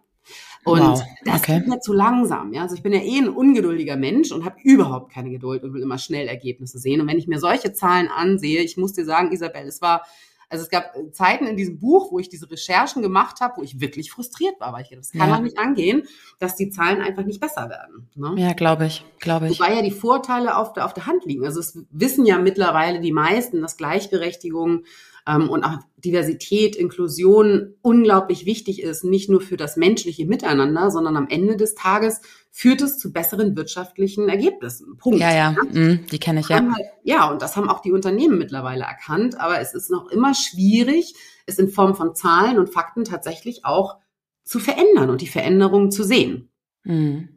Und wow. das okay. geht mir zu langsam. Ja? Also ich bin ja eh ein ungeduldiger Mensch und habe überhaupt keine Geduld und will immer schnell Ergebnisse sehen. Und wenn ich mir solche Zahlen ansehe, ich muss dir sagen, Isabel, es war also es gab äh, Zeiten in diesem Buch, wo ich diese Recherchen gemacht habe, wo ich wirklich frustriert war, weil ich das kann ja. auch nicht angehen, dass die Zahlen einfach nicht besser werden. Ne? Ja, glaube ich, glaube ich. Wobei ja die Vorteile auf der, auf der Hand liegen. Also es wissen ja mittlerweile die meisten, dass Gleichberechtigung und auch Diversität, Inklusion unglaublich wichtig ist, nicht nur für das menschliche Miteinander, sondern am Ende des Tages führt es zu besseren wirtschaftlichen Ergebnissen. Punkt. Ja, ja, mhm, die kenne ich ja. Halt, ja, und das haben auch die Unternehmen mittlerweile erkannt, aber es ist noch immer schwierig, es in Form von Zahlen und Fakten tatsächlich auch zu verändern und die Veränderungen zu sehen. Mhm.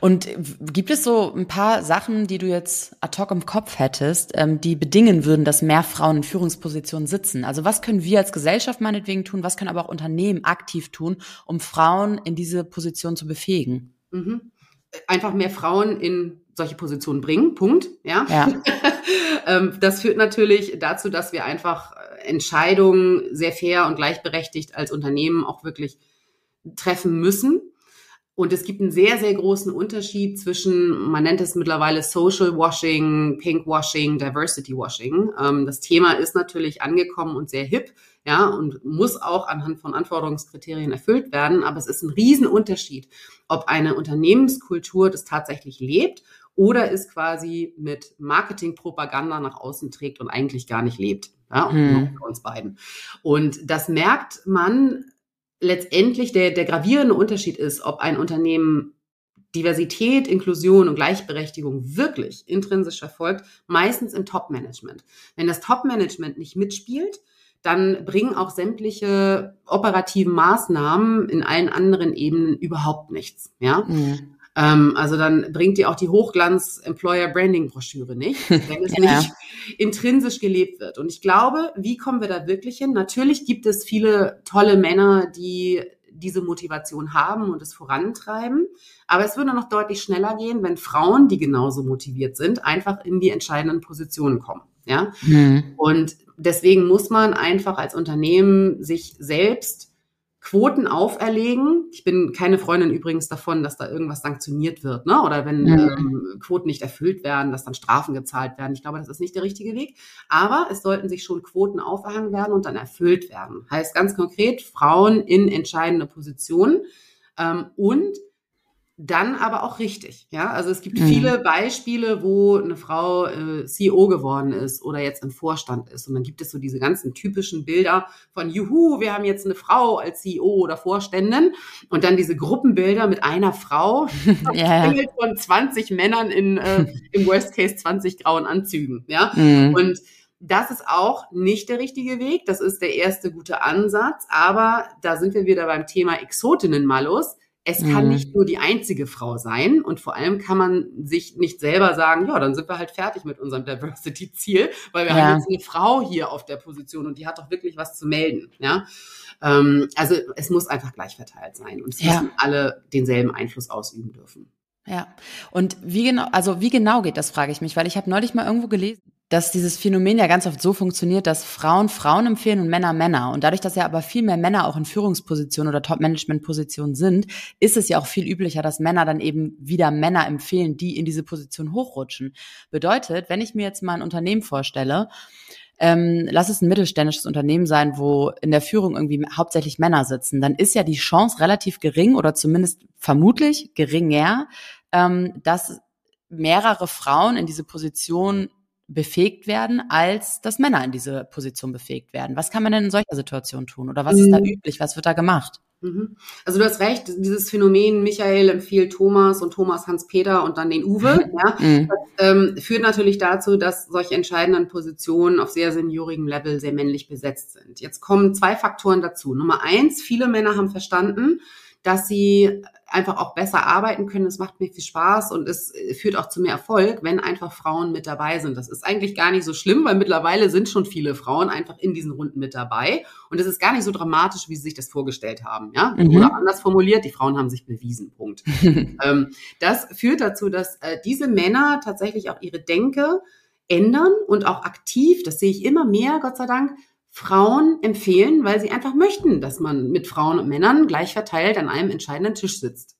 Und gibt es so ein paar Sachen, die du jetzt ad hoc im Kopf hättest, ähm, die bedingen würden, dass mehr Frauen in Führungspositionen sitzen? Also was können wir als Gesellschaft meinetwegen tun? Was können aber auch Unternehmen aktiv tun, um Frauen in diese Position zu befähigen? Mhm. Einfach mehr Frauen in solche Positionen bringen. Punkt. Ja. ja. Ähm, das führt natürlich dazu, dass wir einfach äh, Entscheidungen sehr fair und gleichberechtigt als Unternehmen auch wirklich treffen müssen. Und es gibt einen sehr, sehr großen Unterschied zwischen, man nennt es mittlerweile Social Washing, Pink Washing, Diversity Washing. Ähm, das Thema ist natürlich angekommen und sehr hip, ja, und muss auch anhand von Anforderungskriterien erfüllt werden. Aber es ist ein Riesenunterschied, ob eine Unternehmenskultur das tatsächlich lebt oder es quasi mit Marketingpropaganda nach außen trägt und eigentlich gar nicht lebt. Ja, hm. uns beiden. Und das merkt man letztendlich der, der gravierende Unterschied ist, ob ein Unternehmen Diversität, Inklusion und Gleichberechtigung wirklich intrinsisch verfolgt, meistens im Top-Management. Wenn das Top-Management nicht mitspielt, dann bringen auch sämtliche operativen Maßnahmen in allen anderen Ebenen überhaupt nichts. Ja? Mhm. Ähm, also dann bringt dir auch die Hochglanz-Employer-Branding-Broschüre nicht, wenn es ja. nicht intrinsisch gelebt wird. Und ich glaube, wie kommen wir da wirklich hin? Natürlich gibt es viele tolle Männer, die diese Motivation haben und es vorantreiben. Aber es würde noch deutlich schneller gehen, wenn Frauen, die genauso motiviert sind, einfach in die entscheidenden Positionen kommen. Ja. Mhm. Und deswegen muss man einfach als Unternehmen sich selbst Quoten auferlegen. Ich bin keine Freundin übrigens davon, dass da irgendwas sanktioniert wird, ne? Oder wenn mhm. ähm, Quoten nicht erfüllt werden, dass dann Strafen gezahlt werden. Ich glaube, das ist nicht der richtige Weg. Aber es sollten sich schon Quoten auferhangen werden und dann erfüllt werden. Heißt ganz konkret Frauen in entscheidende Positionen ähm, und dann aber auch richtig. Ja, also es gibt mhm. viele Beispiele, wo eine Frau äh, CEO geworden ist oder jetzt im Vorstand ist. Und dann gibt es so diese ganzen typischen Bilder von Juhu, wir haben jetzt eine Frau als CEO oder Vorständin. Und dann diese Gruppenbilder mit einer Frau, ja. von 20 Männern in äh, im Worst Case 20 grauen Anzügen. Ja, mhm. und das ist auch nicht der richtige Weg. Das ist der erste gute Ansatz. Aber da sind wir wieder beim Thema Exotinnen-Malus es kann mhm. nicht nur die einzige Frau sein und vor allem kann man sich nicht selber sagen, ja, dann sind wir halt fertig mit unserem Diversity-Ziel, weil wir ja. haben jetzt eine Frau hier auf der Position und die hat doch wirklich was zu melden. Ja, ähm, also es muss einfach gleich verteilt sein und es ja. müssen alle denselben Einfluss ausüben dürfen. Ja, und wie genau, also wie genau geht das, frage ich mich, weil ich habe neulich mal irgendwo gelesen, dass dieses Phänomen ja ganz oft so funktioniert, dass Frauen Frauen empfehlen und Männer Männer. Und dadurch, dass ja aber viel mehr Männer auch in Führungspositionen oder Top-Management-Positionen sind, ist es ja auch viel üblicher, dass Männer dann eben wieder Männer empfehlen, die in diese Position hochrutschen. Bedeutet, wenn ich mir jetzt mal ein Unternehmen vorstelle, ähm, lass es ein mittelständisches Unternehmen sein, wo in der Führung irgendwie hauptsächlich Männer sitzen, dann ist ja die Chance relativ gering oder zumindest vermutlich geringer, ähm, dass mehrere Frauen in diese Position befähigt werden, als dass Männer in diese Position befähigt werden. Was kann man denn in solcher Situation tun? Oder was ist da mhm. üblich? Was wird da gemacht? Mhm. Also du hast recht, dieses Phänomen, Michael empfiehlt Thomas und Thomas Hans-Peter und dann den Uwe, ja, mhm. das, ähm, führt natürlich dazu, dass solche entscheidenden Positionen auf sehr seniorigem Level sehr männlich besetzt sind. Jetzt kommen zwei Faktoren dazu. Nummer eins, viele Männer haben verstanden, dass sie einfach auch besser arbeiten können. Es macht mir viel Spaß und es führt auch zu mehr Erfolg, wenn einfach Frauen mit dabei sind. Das ist eigentlich gar nicht so schlimm, weil mittlerweile sind schon viele Frauen einfach in diesen Runden mit dabei. Und es ist gar nicht so dramatisch, wie sie sich das vorgestellt haben. Ja? Mhm. Oder anders formuliert, die Frauen haben sich bewiesen. Punkt. ähm, das führt dazu, dass äh, diese Männer tatsächlich auch ihre Denke ändern und auch aktiv, das sehe ich immer mehr, Gott sei Dank, Frauen empfehlen, weil sie einfach möchten, dass man mit Frauen und Männern gleich verteilt an einem entscheidenden Tisch sitzt.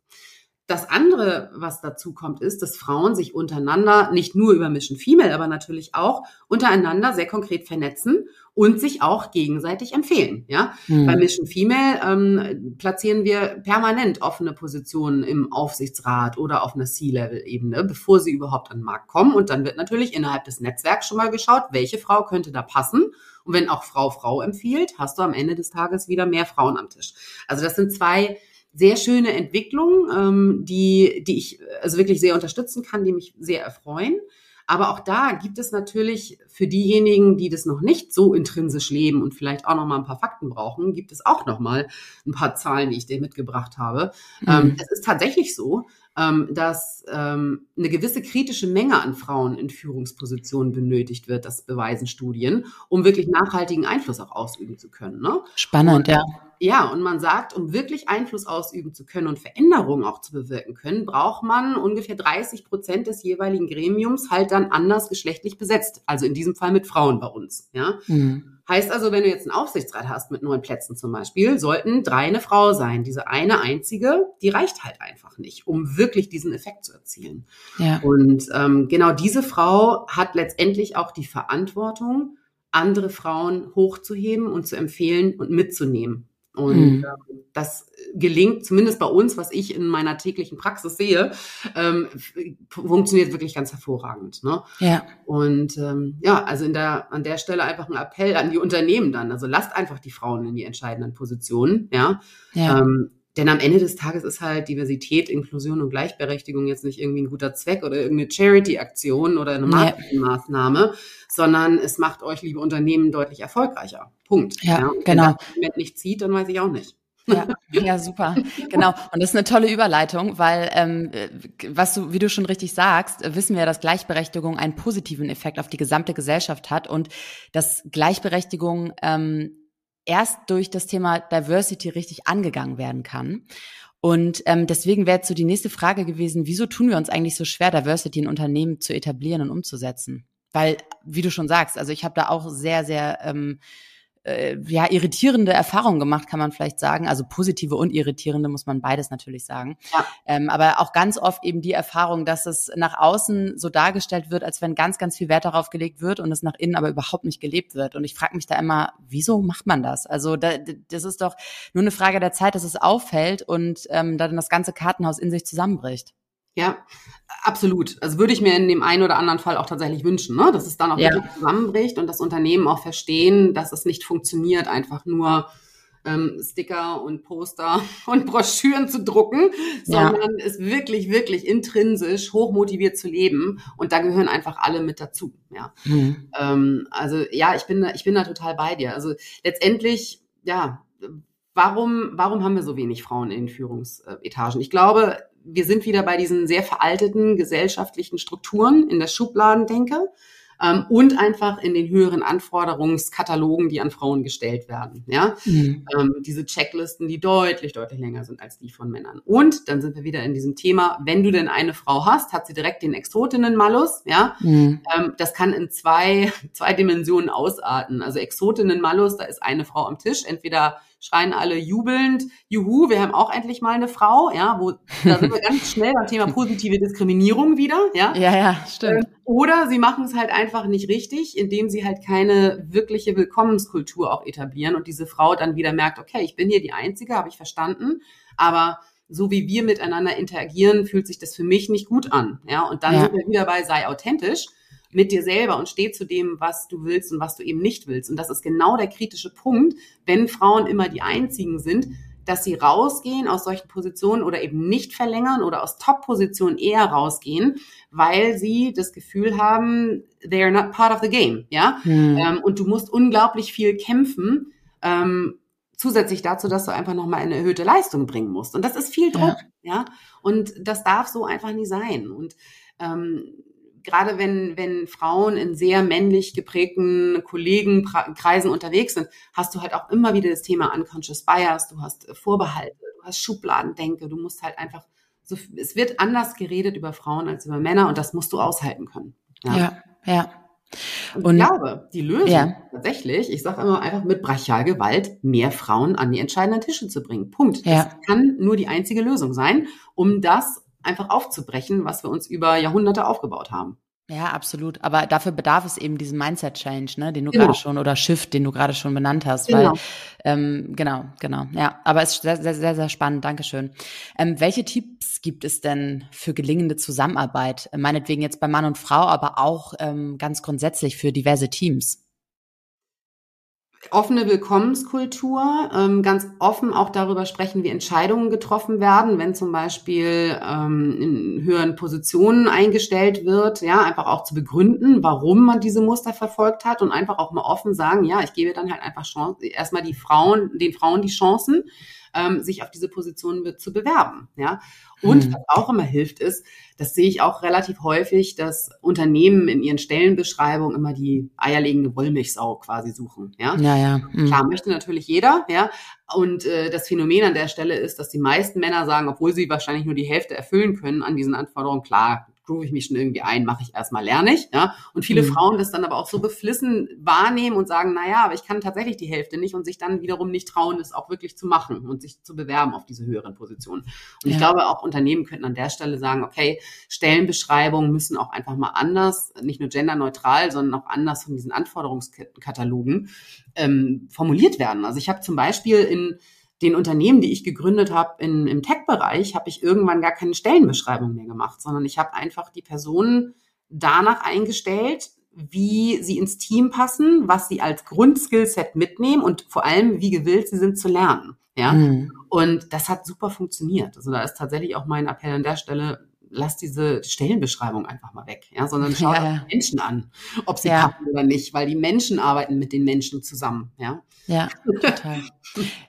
Das andere, was dazu kommt, ist, dass Frauen sich untereinander nicht nur über Mission Female, aber natürlich auch untereinander sehr konkret vernetzen und sich auch gegenseitig empfehlen. Ja, mhm. bei Mission Female ähm, platzieren wir permanent offene Positionen im Aufsichtsrat oder auf einer C-Level-Ebene, bevor sie überhaupt an den Markt kommen. Und dann wird natürlich innerhalb des Netzwerks schon mal geschaut, welche Frau könnte da passen. Und wenn auch Frau Frau empfiehlt, hast du am Ende des Tages wieder mehr Frauen am Tisch. Also das sind zwei sehr schöne Entwicklung, ähm, die, die ich also wirklich sehr unterstützen kann, die mich sehr erfreuen. Aber auch da gibt es natürlich für diejenigen, die das noch nicht so intrinsisch leben und vielleicht auch noch mal ein paar Fakten brauchen, gibt es auch noch mal ein paar Zahlen, die ich dir mitgebracht habe. Mhm. Ähm, es ist tatsächlich so, ähm, dass ähm, eine gewisse kritische Menge an Frauen in Führungspositionen benötigt wird, das beweisen Studien, um wirklich nachhaltigen Einfluss auch ausüben zu können. Ne? Spannend, und, ja. Ja, und man sagt, um wirklich Einfluss ausüben zu können und Veränderungen auch zu bewirken können, braucht man ungefähr 30 Prozent des jeweiligen Gremiums halt dann anders geschlechtlich besetzt. Also in diesem Fall mit Frauen bei uns. Ja. Mhm. Heißt also, wenn du jetzt einen Aufsichtsrat hast mit neun Plätzen zum Beispiel, sollten drei eine Frau sein. Diese eine einzige, die reicht halt einfach nicht, um wirklich diesen Effekt zu erzielen. Ja. Und ähm, genau diese Frau hat letztendlich auch die Verantwortung, andere Frauen hochzuheben und zu empfehlen und mitzunehmen. Und mhm. ähm, das gelingt, zumindest bei uns, was ich in meiner täglichen Praxis sehe, ähm, funktioniert wirklich ganz hervorragend. Ne? Ja. Und ähm, ja, also in der, an der Stelle einfach ein Appell an die Unternehmen dann. Also lasst einfach die Frauen in die entscheidenden Positionen. Ja. ja. Ähm, denn am Ende des Tages ist halt Diversität, Inklusion und Gleichberechtigung jetzt nicht irgendwie ein guter Zweck oder irgendeine Charity-Aktion oder eine Marketingmaßnahme, ja. sondern es macht euch, liebe Unternehmen, deutlich erfolgreicher. Punkt. Ja, ja genau. Wenn das Moment nicht zieht, dann weiß ich auch nicht. Ja, ja, super. Genau. Und das ist eine tolle Überleitung, weil, ähm, was du, wie du schon richtig sagst, wissen wir, dass Gleichberechtigung einen positiven Effekt auf die gesamte Gesellschaft hat und dass Gleichberechtigung ähm, erst durch das Thema Diversity richtig angegangen werden kann. Und ähm, deswegen wäre jetzt so die nächste Frage gewesen, wieso tun wir uns eigentlich so schwer, Diversity in Unternehmen zu etablieren und umzusetzen? Weil, wie du schon sagst, also ich habe da auch sehr, sehr ähm, äh, ja, irritierende Erfahrungen gemacht, kann man vielleicht sagen. Also positive und irritierende muss man beides natürlich sagen. Ja. Ähm, aber auch ganz oft eben die Erfahrung, dass es nach außen so dargestellt wird, als wenn ganz, ganz viel Wert darauf gelegt wird und es nach innen aber überhaupt nicht gelebt wird. Und ich frage mich da immer, wieso macht man das? Also da, das ist doch nur eine Frage der Zeit, dass es auffällt und ähm, dann das ganze Kartenhaus in sich zusammenbricht. Ja, absolut. Also würde ich mir in dem einen oder anderen Fall auch tatsächlich wünschen, ne? dass es dann auch ja. wirklich zusammenbricht und das Unternehmen auch verstehen, dass es nicht funktioniert, einfach nur ähm, Sticker und Poster und Broschüren zu drucken, ja. sondern es wirklich, wirklich intrinsisch hochmotiviert zu leben. Und da gehören einfach alle mit dazu. Ja. Mhm. Ähm, also ja, ich bin, da, ich bin da total bei dir. Also letztendlich, ja, warum, warum haben wir so wenig Frauen in Führungsetagen? Ich glaube, wir sind wieder bei diesen sehr veralteten gesellschaftlichen Strukturen in der Schubladendenke ähm, und einfach in den höheren Anforderungskatalogen, die an Frauen gestellt werden. Ja, mhm. ähm, diese Checklisten, die deutlich, deutlich länger sind als die von Männern. Und dann sind wir wieder in diesem Thema, wenn du denn eine Frau hast, hat sie direkt den Exotinnen-Malus. Ja, mhm. ähm, das kann in zwei, zwei Dimensionen ausarten. Also Exotinnen-Malus, da ist eine Frau am Tisch, entweder schreien alle jubelnd, juhu, wir haben auch endlich mal eine Frau, ja, wo, da sind wir ganz schnell beim Thema positive Diskriminierung wieder, ja. Ja, ja, stimmt. Ähm, oder sie machen es halt einfach nicht richtig, indem sie halt keine wirkliche Willkommenskultur auch etablieren und diese Frau dann wieder merkt, okay, ich bin hier die Einzige, habe ich verstanden, aber so wie wir miteinander interagieren, fühlt sich das für mich nicht gut an, ja. Und dann ja. sind wir wieder bei sei authentisch mit dir selber und steh zu dem, was du willst und was du eben nicht willst. Und das ist genau der kritische Punkt, wenn Frauen immer die einzigen sind, dass sie rausgehen aus solchen Positionen oder eben nicht verlängern oder aus Top-Positionen eher rausgehen, weil sie das Gefühl haben, they are not part of the game, ja. Hm. Ähm, und du musst unglaublich viel kämpfen, ähm, zusätzlich dazu, dass du einfach nochmal eine erhöhte Leistung bringen musst. Und das ist viel Druck, ja. ja? Und das darf so einfach nie sein. Und ähm, gerade wenn, wenn Frauen in sehr männlich geprägten Kollegenkreisen unterwegs sind, hast du halt auch immer wieder das Thema Unconscious Bias, du hast äh, Vorbehalte, du hast Schubladendenke, du musst halt einfach so, es wird anders geredet über Frauen als über Männer und das musst du aushalten können. Ja, ja. ja. Und, und ich glaube, die Lösung ja. tatsächlich, ich sage immer einfach mit Brachialgewalt, mehr Frauen an die entscheidenden Tische zu bringen. Punkt. Ja. Das kann nur die einzige Lösung sein, um das einfach aufzubrechen, was wir uns über Jahrhunderte aufgebaut haben. Ja, absolut. Aber dafür bedarf es eben diesen Mindset-Change, ne, den du genau. gerade schon oder Shift, den du gerade schon benannt hast. Genau. Weil, ähm, genau, genau. Ja, aber es ist sehr, sehr, sehr, sehr spannend. Dankeschön. Ähm, welche Tipps gibt es denn für gelingende Zusammenarbeit? Meinetwegen jetzt bei Mann und Frau, aber auch ähm, ganz grundsätzlich für diverse Teams? Offene Willkommenskultur, ähm, ganz offen auch darüber sprechen, wie Entscheidungen getroffen werden, wenn zum Beispiel ähm, in höheren Positionen eingestellt wird, ja, einfach auch zu begründen, warum man diese Muster verfolgt hat und einfach auch mal offen sagen, ja, ich gebe dann halt einfach Chance, erstmal die Frauen, den Frauen die Chancen, ähm, sich auf diese Position zu bewerben. Ja? Und hm. was auch immer hilft, ist, das sehe ich auch relativ häufig, dass Unternehmen in ihren Stellenbeschreibungen immer die eierlegende Wollmilchsau quasi suchen. Ja, ja, ja. Hm. Klar möchte natürlich jeder, ja. Und äh, das Phänomen an der Stelle ist, dass die meisten Männer sagen, obwohl sie wahrscheinlich nur die Hälfte erfüllen können an diesen Anforderungen, klar, groove ich mich schon irgendwie ein, mache ich erstmal, lerne ich. Ja? Und viele mhm. Frauen das dann aber auch so beflissen wahrnehmen und sagen, naja, aber ich kann tatsächlich die Hälfte nicht und sich dann wiederum nicht trauen, das auch wirklich zu machen und sich zu bewerben auf diese höheren Positionen. Und ja. ich glaube, auch Unternehmen könnten an der Stelle sagen, okay, Stellenbeschreibungen müssen auch einfach mal anders, nicht nur genderneutral, sondern auch anders von diesen Anforderungskatalogen ähm, formuliert werden. Also ich habe zum Beispiel in den Unternehmen, die ich gegründet habe in, im Tech-Bereich, habe ich irgendwann gar keine Stellenbeschreibung mehr gemacht, sondern ich habe einfach die Personen danach eingestellt, wie sie ins Team passen, was sie als Grundskillset mitnehmen und vor allem, wie gewillt sie sind zu lernen. Ja. Mhm. Und das hat super funktioniert. Also da ist tatsächlich auch mein Appell an der Stelle, lass diese Stellenbeschreibung einfach mal weg, ja, sondern schau ja. die Menschen an, ob sie ja. passen oder nicht, weil die Menschen arbeiten mit den Menschen zusammen, ja. Ja, total.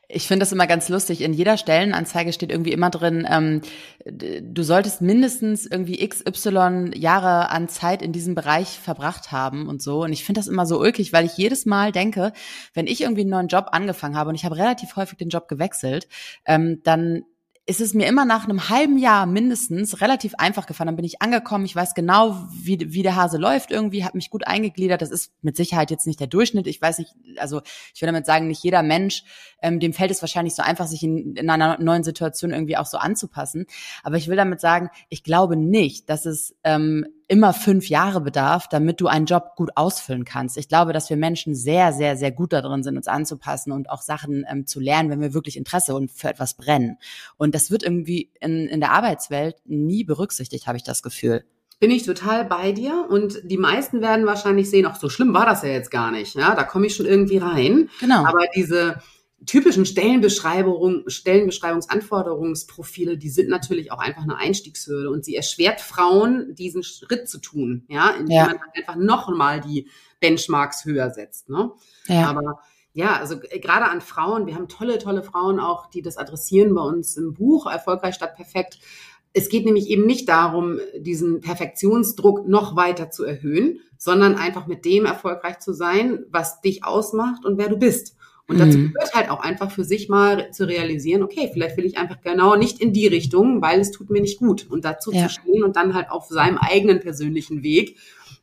Ich finde das immer ganz lustig. In jeder Stellenanzeige steht irgendwie immer drin, ähm, du solltest mindestens irgendwie XY Jahre an Zeit in diesem Bereich verbracht haben und so. Und ich finde das immer so ulkig, weil ich jedes Mal denke, wenn ich irgendwie einen neuen Job angefangen habe und ich habe relativ häufig den Job gewechselt, ähm, dann ist es mir immer nach einem halben Jahr mindestens relativ einfach gefallen. Dann bin ich angekommen, ich weiß genau, wie, wie der Hase läuft irgendwie, habe mich gut eingegliedert. Das ist mit Sicherheit jetzt nicht der Durchschnitt. Ich weiß nicht, also ich will damit sagen, nicht jeder Mensch, ähm, dem fällt es wahrscheinlich so einfach, sich in, in einer neuen Situation irgendwie auch so anzupassen. Aber ich will damit sagen, ich glaube nicht, dass es ähm, immer fünf Jahre bedarf, damit du einen Job gut ausfüllen kannst. Ich glaube, dass wir Menschen sehr, sehr, sehr gut darin sind, uns anzupassen und auch Sachen ähm, zu lernen, wenn wir wirklich Interesse und für etwas brennen. Und das wird irgendwie in, in der Arbeitswelt nie berücksichtigt, habe ich das Gefühl. Bin ich total bei dir und die meisten werden wahrscheinlich sehen, ach so schlimm war das ja jetzt gar nicht. Ja, da komme ich schon irgendwie rein. Genau. Aber diese typischen Stellenbeschreibung, Stellenbeschreibungsanforderungsprofile, die sind natürlich auch einfach eine Einstiegshürde und sie erschwert Frauen, diesen Schritt zu tun, ja, indem ja. man einfach noch mal die Benchmarks höher setzt. Ne? Ja. Aber ja, also äh, gerade an Frauen, wir haben tolle, tolle Frauen auch, die das adressieren bei uns im Buch Erfolgreich statt perfekt. Es geht nämlich eben nicht darum, diesen Perfektionsdruck noch weiter zu erhöhen, sondern einfach mit dem erfolgreich zu sein, was dich ausmacht und wer du bist. Und dazu mhm. gehört halt auch einfach für sich mal zu realisieren, okay, vielleicht will ich einfach genau nicht in die Richtung, weil es tut mir nicht gut. Und dazu ja. zu stehen und dann halt auf seinem eigenen persönlichen Weg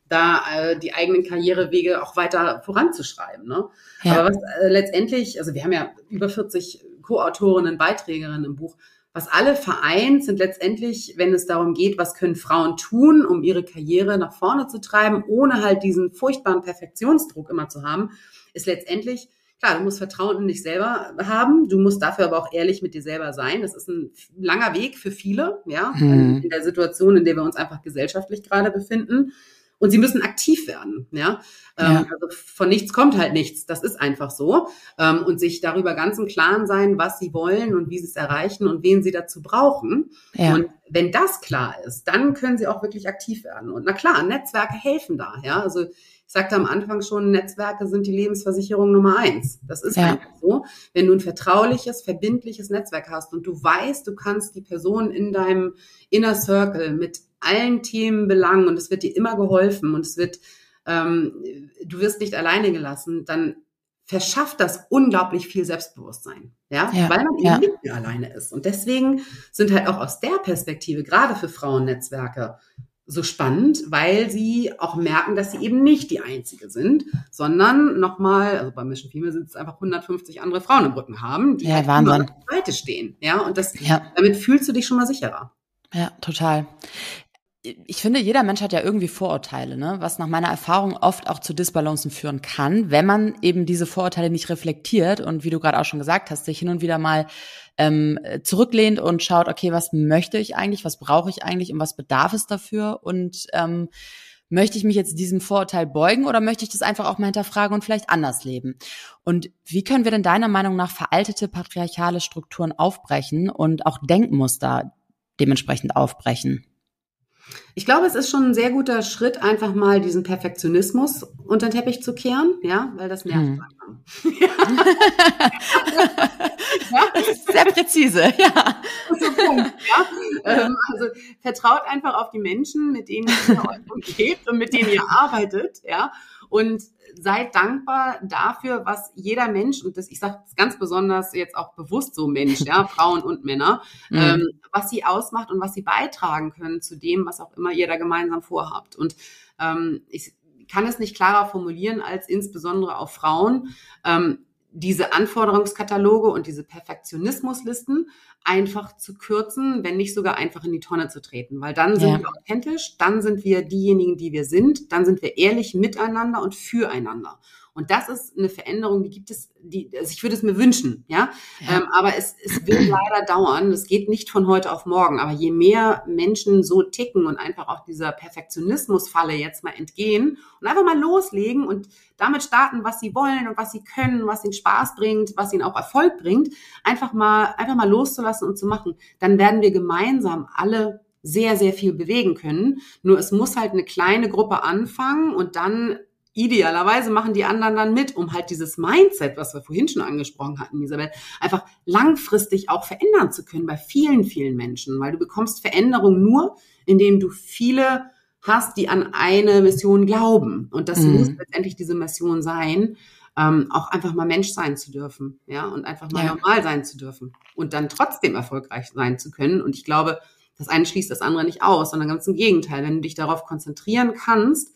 da äh, die eigenen Karrierewege auch weiter voranzuschreiben. Ne? Ja. Aber was äh, letztendlich, also wir haben ja über 40 Co-Autorinnen, Beiträgerinnen im Buch, was alle vereint, sind letztendlich, wenn es darum geht, was können Frauen tun, um ihre Karriere nach vorne zu treiben, ohne halt diesen furchtbaren Perfektionsdruck immer zu haben, ist letztendlich Klar, du musst Vertrauen in dich selber haben. Du musst dafür aber auch ehrlich mit dir selber sein. Das ist ein langer Weg für viele, ja, hm. in der Situation, in der wir uns einfach gesellschaftlich gerade befinden. Und sie müssen aktiv werden, ja. Ähm, ja. Also von nichts kommt halt nichts. Das ist einfach so. Ähm, und sich darüber ganz im Klaren sein, was sie wollen und wie sie es erreichen und wen sie dazu brauchen. Ja. Und wenn das klar ist, dann können sie auch wirklich aktiv werden. Und na klar, Netzwerke helfen da, ja. Also sagte am Anfang schon, Netzwerke sind die Lebensversicherung Nummer eins. Das ist ja. einfach so. Wenn du ein vertrauliches, verbindliches Netzwerk hast und du weißt, du kannst die Person in deinem Inner Circle mit allen Themen belangen und es wird dir immer geholfen und es wird, ähm, du wirst nicht alleine gelassen, dann verschafft das unglaublich viel Selbstbewusstsein, ja, ja weil man eben ja. nicht mehr alleine ist. Und deswegen sind halt auch aus der Perspektive, gerade für Frauennetzwerke, so spannend, weil sie auch merken, dass sie eben nicht die Einzige sind, sondern nochmal, also bei Mission Female sind es einfach 150 andere Frauen im Rücken haben, die ja, halt Wahnsinn. an der Seite stehen. Ja, und das, ja. damit fühlst du dich schon mal sicherer. Ja, total ich finde, jeder Mensch hat ja irgendwie Vorurteile, ne? was nach meiner Erfahrung oft auch zu Disbalancen führen kann, wenn man eben diese Vorurteile nicht reflektiert und wie du gerade auch schon gesagt hast, sich hin und wieder mal ähm, zurücklehnt und schaut, okay, was möchte ich eigentlich, was brauche ich eigentlich und was bedarf es dafür und ähm, möchte ich mich jetzt diesem Vorurteil beugen oder möchte ich das einfach auch mal hinterfragen und vielleicht anders leben? Und wie können wir denn deiner Meinung nach veraltete patriarchale Strukturen aufbrechen und auch Denkmuster dementsprechend aufbrechen? Ich glaube, es ist schon ein sehr guter Schritt, einfach mal diesen Perfektionismus unter den Teppich zu kehren, ja, weil das nervt. Hm. ja. Sehr präzise, ja. So, Punkt, ja. Ähm, also vertraut einfach auf die Menschen, mit denen ihr euch umgebt und mit denen ihr arbeitet, ja. Und seid dankbar dafür, was jeder Mensch, und das, ich sage ganz besonders jetzt auch bewusst so Mensch, ja, Frauen und Männer, mhm. ähm, was sie ausmacht und was sie beitragen können zu dem, was auch immer ihr da gemeinsam vorhabt. Und ähm, ich kann es nicht klarer formulieren als insbesondere auf Frauen. Ähm, diese Anforderungskataloge und diese Perfektionismuslisten einfach zu kürzen, wenn nicht sogar einfach in die Tonne zu treten, weil dann sind ja. wir authentisch, dann sind wir diejenigen, die wir sind, dann sind wir ehrlich miteinander und füreinander. Und das ist eine Veränderung, die gibt es, die, also ich würde es mir wünschen, ja. ja. Ähm, aber es, es wird leider dauern. Es geht nicht von heute auf morgen. Aber je mehr Menschen so ticken und einfach auch dieser Perfektionismusfalle jetzt mal entgehen und einfach mal loslegen und damit starten, was sie wollen und was sie können, was ihnen Spaß bringt, was ihnen auch Erfolg bringt, einfach mal, einfach mal loszulassen und zu machen, dann werden wir gemeinsam alle sehr, sehr viel bewegen können. Nur es muss halt eine kleine Gruppe anfangen und dann idealerweise machen die anderen dann mit, um halt dieses Mindset, was wir vorhin schon angesprochen hatten, Isabel, einfach langfristig auch verändern zu können bei vielen, vielen Menschen, weil du bekommst Veränderung nur, indem du viele hast, die an eine Mission glauben. Und das mhm. muss letztendlich diese Mission sein, ähm, auch einfach mal Mensch sein zu dürfen, ja, und einfach mal ja. normal sein zu dürfen und dann trotzdem erfolgreich sein zu können. Und ich glaube, das eine schließt das andere nicht aus, sondern ganz im Gegenteil. Wenn du dich darauf konzentrieren kannst,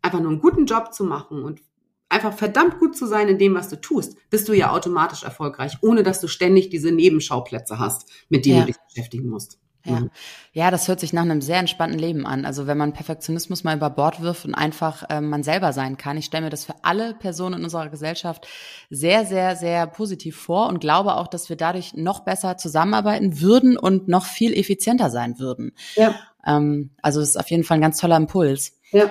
einfach nur einen guten Job zu machen und einfach verdammt gut zu sein in dem, was du tust, bist du ja automatisch erfolgreich, ohne dass du ständig diese Nebenschauplätze hast, mit denen ja. du dich beschäftigen musst. Ja. Mhm. ja, das hört sich nach einem sehr entspannten Leben an. Also wenn man Perfektionismus mal über Bord wirft und einfach äh, man selber sein kann. Ich stelle mir das für alle Personen in unserer Gesellschaft sehr, sehr, sehr positiv vor und glaube auch, dass wir dadurch noch besser zusammenarbeiten würden und noch viel effizienter sein würden. Ja. Ähm, also es ist auf jeden Fall ein ganz toller Impuls. Ja.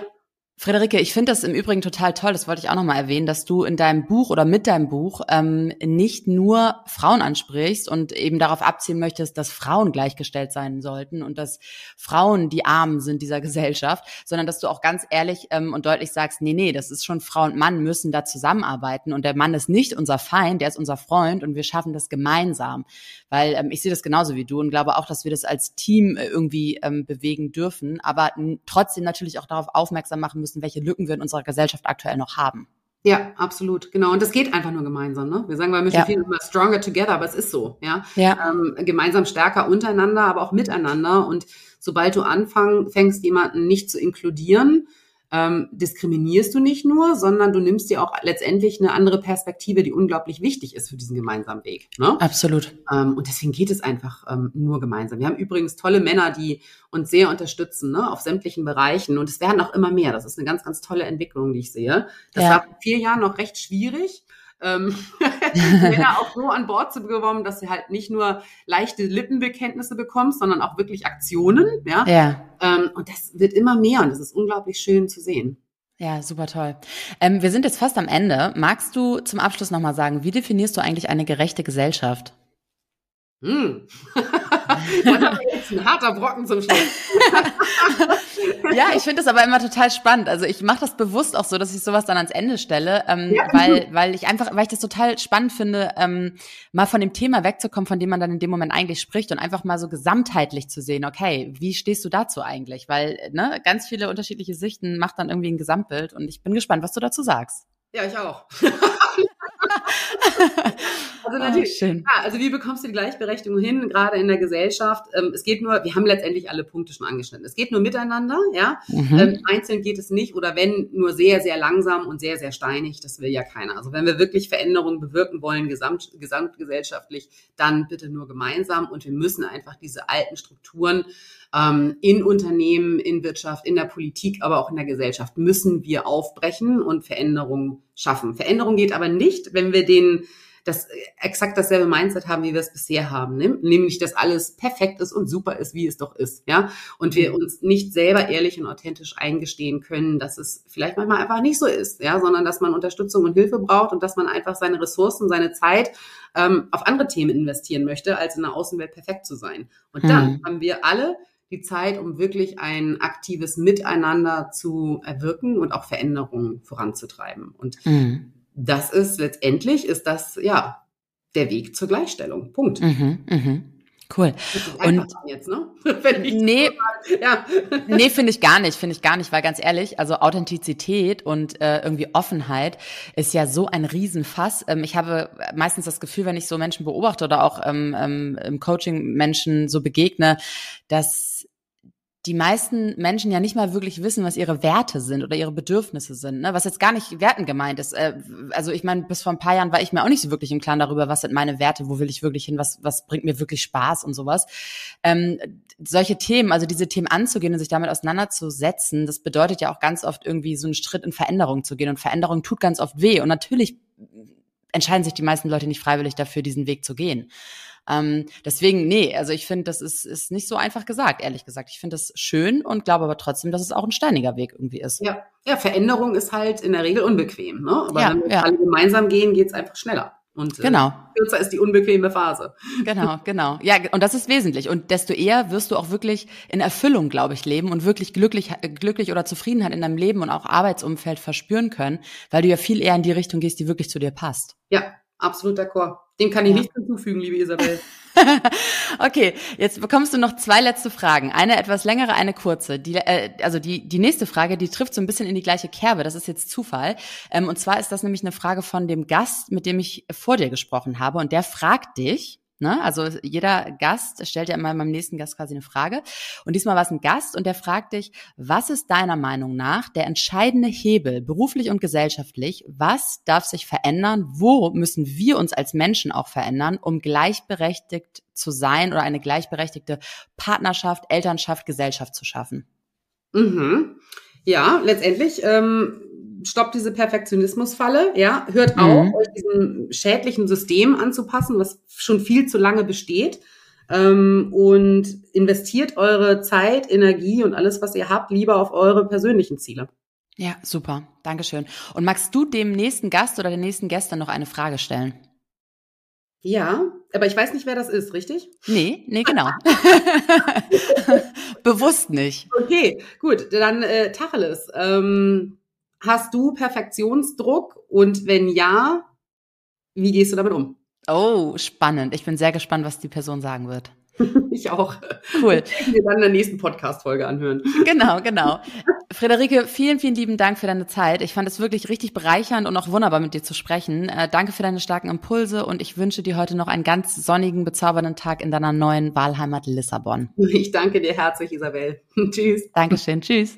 Friederike, ich finde das im Übrigen total toll, das wollte ich auch nochmal erwähnen, dass du in deinem Buch oder mit deinem Buch ähm, nicht nur Frauen ansprichst und eben darauf abzielen möchtest, dass Frauen gleichgestellt sein sollten und dass Frauen die Armen sind dieser Gesellschaft, sondern dass du auch ganz ehrlich ähm, und deutlich sagst, nee, nee, das ist schon Frau und Mann müssen da zusammenarbeiten und der Mann ist nicht unser Feind, der ist unser Freund und wir schaffen das gemeinsam. Weil ähm, ich sehe das genauso wie du und glaube auch, dass wir das als Team äh, irgendwie ähm, bewegen dürfen, aber trotzdem natürlich auch darauf aufmerksam machen müssen, müssen, welche Lücken wir in unserer Gesellschaft aktuell noch haben. Ja, absolut, genau. Und das geht einfach nur gemeinsam. Ne? Wir sagen bei Mission ja. viel immer stronger together, aber es ist so. Ja, ja. Ähm, gemeinsam stärker untereinander, aber auch miteinander. Und sobald du anfängst, jemanden nicht zu inkludieren, ähm, diskriminierst du nicht nur, sondern du nimmst dir auch letztendlich eine andere Perspektive, die unglaublich wichtig ist für diesen gemeinsamen Weg. Ne? Absolut. Ähm, und deswegen geht es einfach ähm, nur gemeinsam. Wir haben übrigens tolle Männer, die uns sehr unterstützen ne, auf sämtlichen Bereichen. Und es werden auch immer mehr. Das ist eine ganz, ganz tolle Entwicklung, die ich sehe. Das ja. war vor vier Jahren noch recht schwierig ähm, Männer auch so an Bord zu bekommen, dass sie halt nicht nur leichte Lippenbekenntnisse bekommst, sondern auch wirklich Aktionen. Ja. ja. Ähm, und das wird immer mehr und das ist unglaublich schön zu sehen. Ja, super toll. Ähm, wir sind jetzt fast am Ende. Magst du zum Abschluss nochmal sagen, wie definierst du eigentlich eine gerechte Gesellschaft? Hm. jetzt ein harter Brocken zum Schluss. ja, ich finde das aber immer total spannend. Also ich mache das bewusst auch so, dass ich sowas dann ans Ende stelle, ähm, ja. weil, weil ich einfach, weil ich das total spannend finde, ähm, mal von dem Thema wegzukommen, von dem man dann in dem Moment eigentlich spricht und einfach mal so gesamtheitlich zu sehen, okay, wie stehst du dazu eigentlich? Weil ne, ganz viele unterschiedliche Sichten macht dann irgendwie ein Gesamtbild und ich bin gespannt, was du dazu sagst. Ja, ich auch. Also ah, natürlich, schön. Ja, also wie bekommst du die Gleichberechtigung hin, gerade in der Gesellschaft? Ähm, es geht nur, wir haben letztendlich alle Punkte schon angeschnitten. Es geht nur miteinander, ja. Mhm. Ähm, einzeln geht es nicht oder wenn nur sehr, sehr langsam und sehr, sehr steinig, das will ja keiner. Also wenn wir wirklich Veränderungen bewirken wollen, gesamt, gesamtgesellschaftlich, dann bitte nur gemeinsam und wir müssen einfach diese alten Strukturen ähm, in Unternehmen, in Wirtschaft, in der Politik, aber auch in der Gesellschaft müssen wir aufbrechen und Veränderungen schaffen. Veränderung geht aber nicht, wenn wir den das exakt dasselbe Mindset haben, wie wir es bisher haben, ne? nämlich, dass alles perfekt ist und super ist, wie es doch ist, ja, und wir uns nicht selber ehrlich und authentisch eingestehen können, dass es vielleicht manchmal einfach nicht so ist, ja, sondern dass man Unterstützung und Hilfe braucht und dass man einfach seine Ressourcen, seine Zeit ähm, auf andere Themen investieren möchte, als in der Außenwelt perfekt zu sein. Und dann hm. haben wir alle die Zeit, um wirklich ein aktives Miteinander zu erwirken und auch Veränderungen voranzutreiben. Und mhm. Das ist letztendlich, ist das, ja, der Weg zur Gleichstellung. Punkt. Mhm, mh. Cool. Und jetzt, ne? nee, so ja. nee, finde ich gar nicht, finde ich gar nicht, weil ganz ehrlich, also Authentizität und äh, irgendwie Offenheit ist ja so ein Riesenfass. Ähm, ich habe meistens das Gefühl, wenn ich so Menschen beobachte oder auch ähm, ähm, im Coaching Menschen so begegne, dass die meisten Menschen ja nicht mal wirklich wissen, was ihre Werte sind oder ihre Bedürfnisse sind. Ne? Was jetzt gar nicht werten gemeint ist. Äh, also ich meine, bis vor ein paar Jahren war ich mir auch nicht so wirklich im Klaren darüber, was sind meine Werte, wo will ich wirklich hin, was, was bringt mir wirklich Spaß und sowas. Ähm, solche Themen, also diese Themen anzugehen und sich damit auseinanderzusetzen, das bedeutet ja auch ganz oft irgendwie so einen Schritt in Veränderung zu gehen. Und Veränderung tut ganz oft weh. Und natürlich entscheiden sich die meisten Leute nicht freiwillig dafür, diesen Weg zu gehen. Ähm, deswegen, nee, also ich finde, das ist, ist nicht so einfach gesagt, ehrlich gesagt. Ich finde das schön und glaube aber trotzdem, dass es auch ein steiniger Weg irgendwie ist. Ja, ja Veränderung ist halt in der Regel unbequem. Ne? Aber ja, wenn wir ja. alle gemeinsam gehen, geht's einfach schneller. Und äh, genau. kürzer ist die unbequeme Phase. Genau, genau. Ja, und das ist wesentlich. Und desto eher wirst du auch wirklich in Erfüllung, glaube ich, leben und wirklich glücklich, glücklich oder Zufriedenheit in deinem Leben und auch Arbeitsumfeld verspüren können, weil du ja viel eher in die Richtung gehst, die wirklich zu dir passt. Ja, absolut d'accord. Dem kann ich ja. nichts hinzufügen, liebe Isabel. okay, jetzt bekommst du noch zwei letzte Fragen. Eine etwas längere, eine kurze. Die, äh, also die, die nächste Frage, die trifft so ein bisschen in die gleiche Kerbe. Das ist jetzt Zufall. Ähm, und zwar ist das nämlich eine Frage von dem Gast, mit dem ich vor dir gesprochen habe. Und der fragt dich, Ne? Also jeder Gast stellt ja immer meinem nächsten Gast quasi eine Frage. Und diesmal war es ein Gast und der fragt dich, was ist deiner Meinung nach der entscheidende Hebel, beruflich und gesellschaftlich? Was darf sich verändern? Wo müssen wir uns als Menschen auch verändern, um gleichberechtigt zu sein oder eine gleichberechtigte Partnerschaft, Elternschaft, Gesellschaft zu schaffen? Mhm. Ja, letztendlich ähm, stoppt diese Perfektionismusfalle, ja, hört mhm. auf, euch diesem schädlichen System anzupassen, was schon viel zu lange besteht. Ähm, und investiert eure Zeit, Energie und alles, was ihr habt, lieber auf eure persönlichen Ziele. Ja, super. Dankeschön. Und magst du dem nächsten Gast oder den nächsten Gästen noch eine Frage stellen? Ja, aber ich weiß nicht, wer das ist, richtig? Nee, nee, genau. Bewusst nicht. Okay, gut, dann äh, Tacheles. Ähm, Hast du Perfektionsdruck? Und wenn ja, wie gehst du damit um? Oh, spannend. Ich bin sehr gespannt, was die Person sagen wird. ich auch. Cool. Ich wir dann in der nächsten Podcast-Folge anhören. Genau, genau. Friederike, vielen, vielen lieben Dank für deine Zeit. Ich fand es wirklich richtig bereichernd und auch wunderbar mit dir zu sprechen. Äh, danke für deine starken Impulse und ich wünsche dir heute noch einen ganz sonnigen, bezaubernden Tag in deiner neuen Wahlheimat Lissabon. Ich danke dir herzlich, Isabel. tschüss. Dankeschön. Tschüss.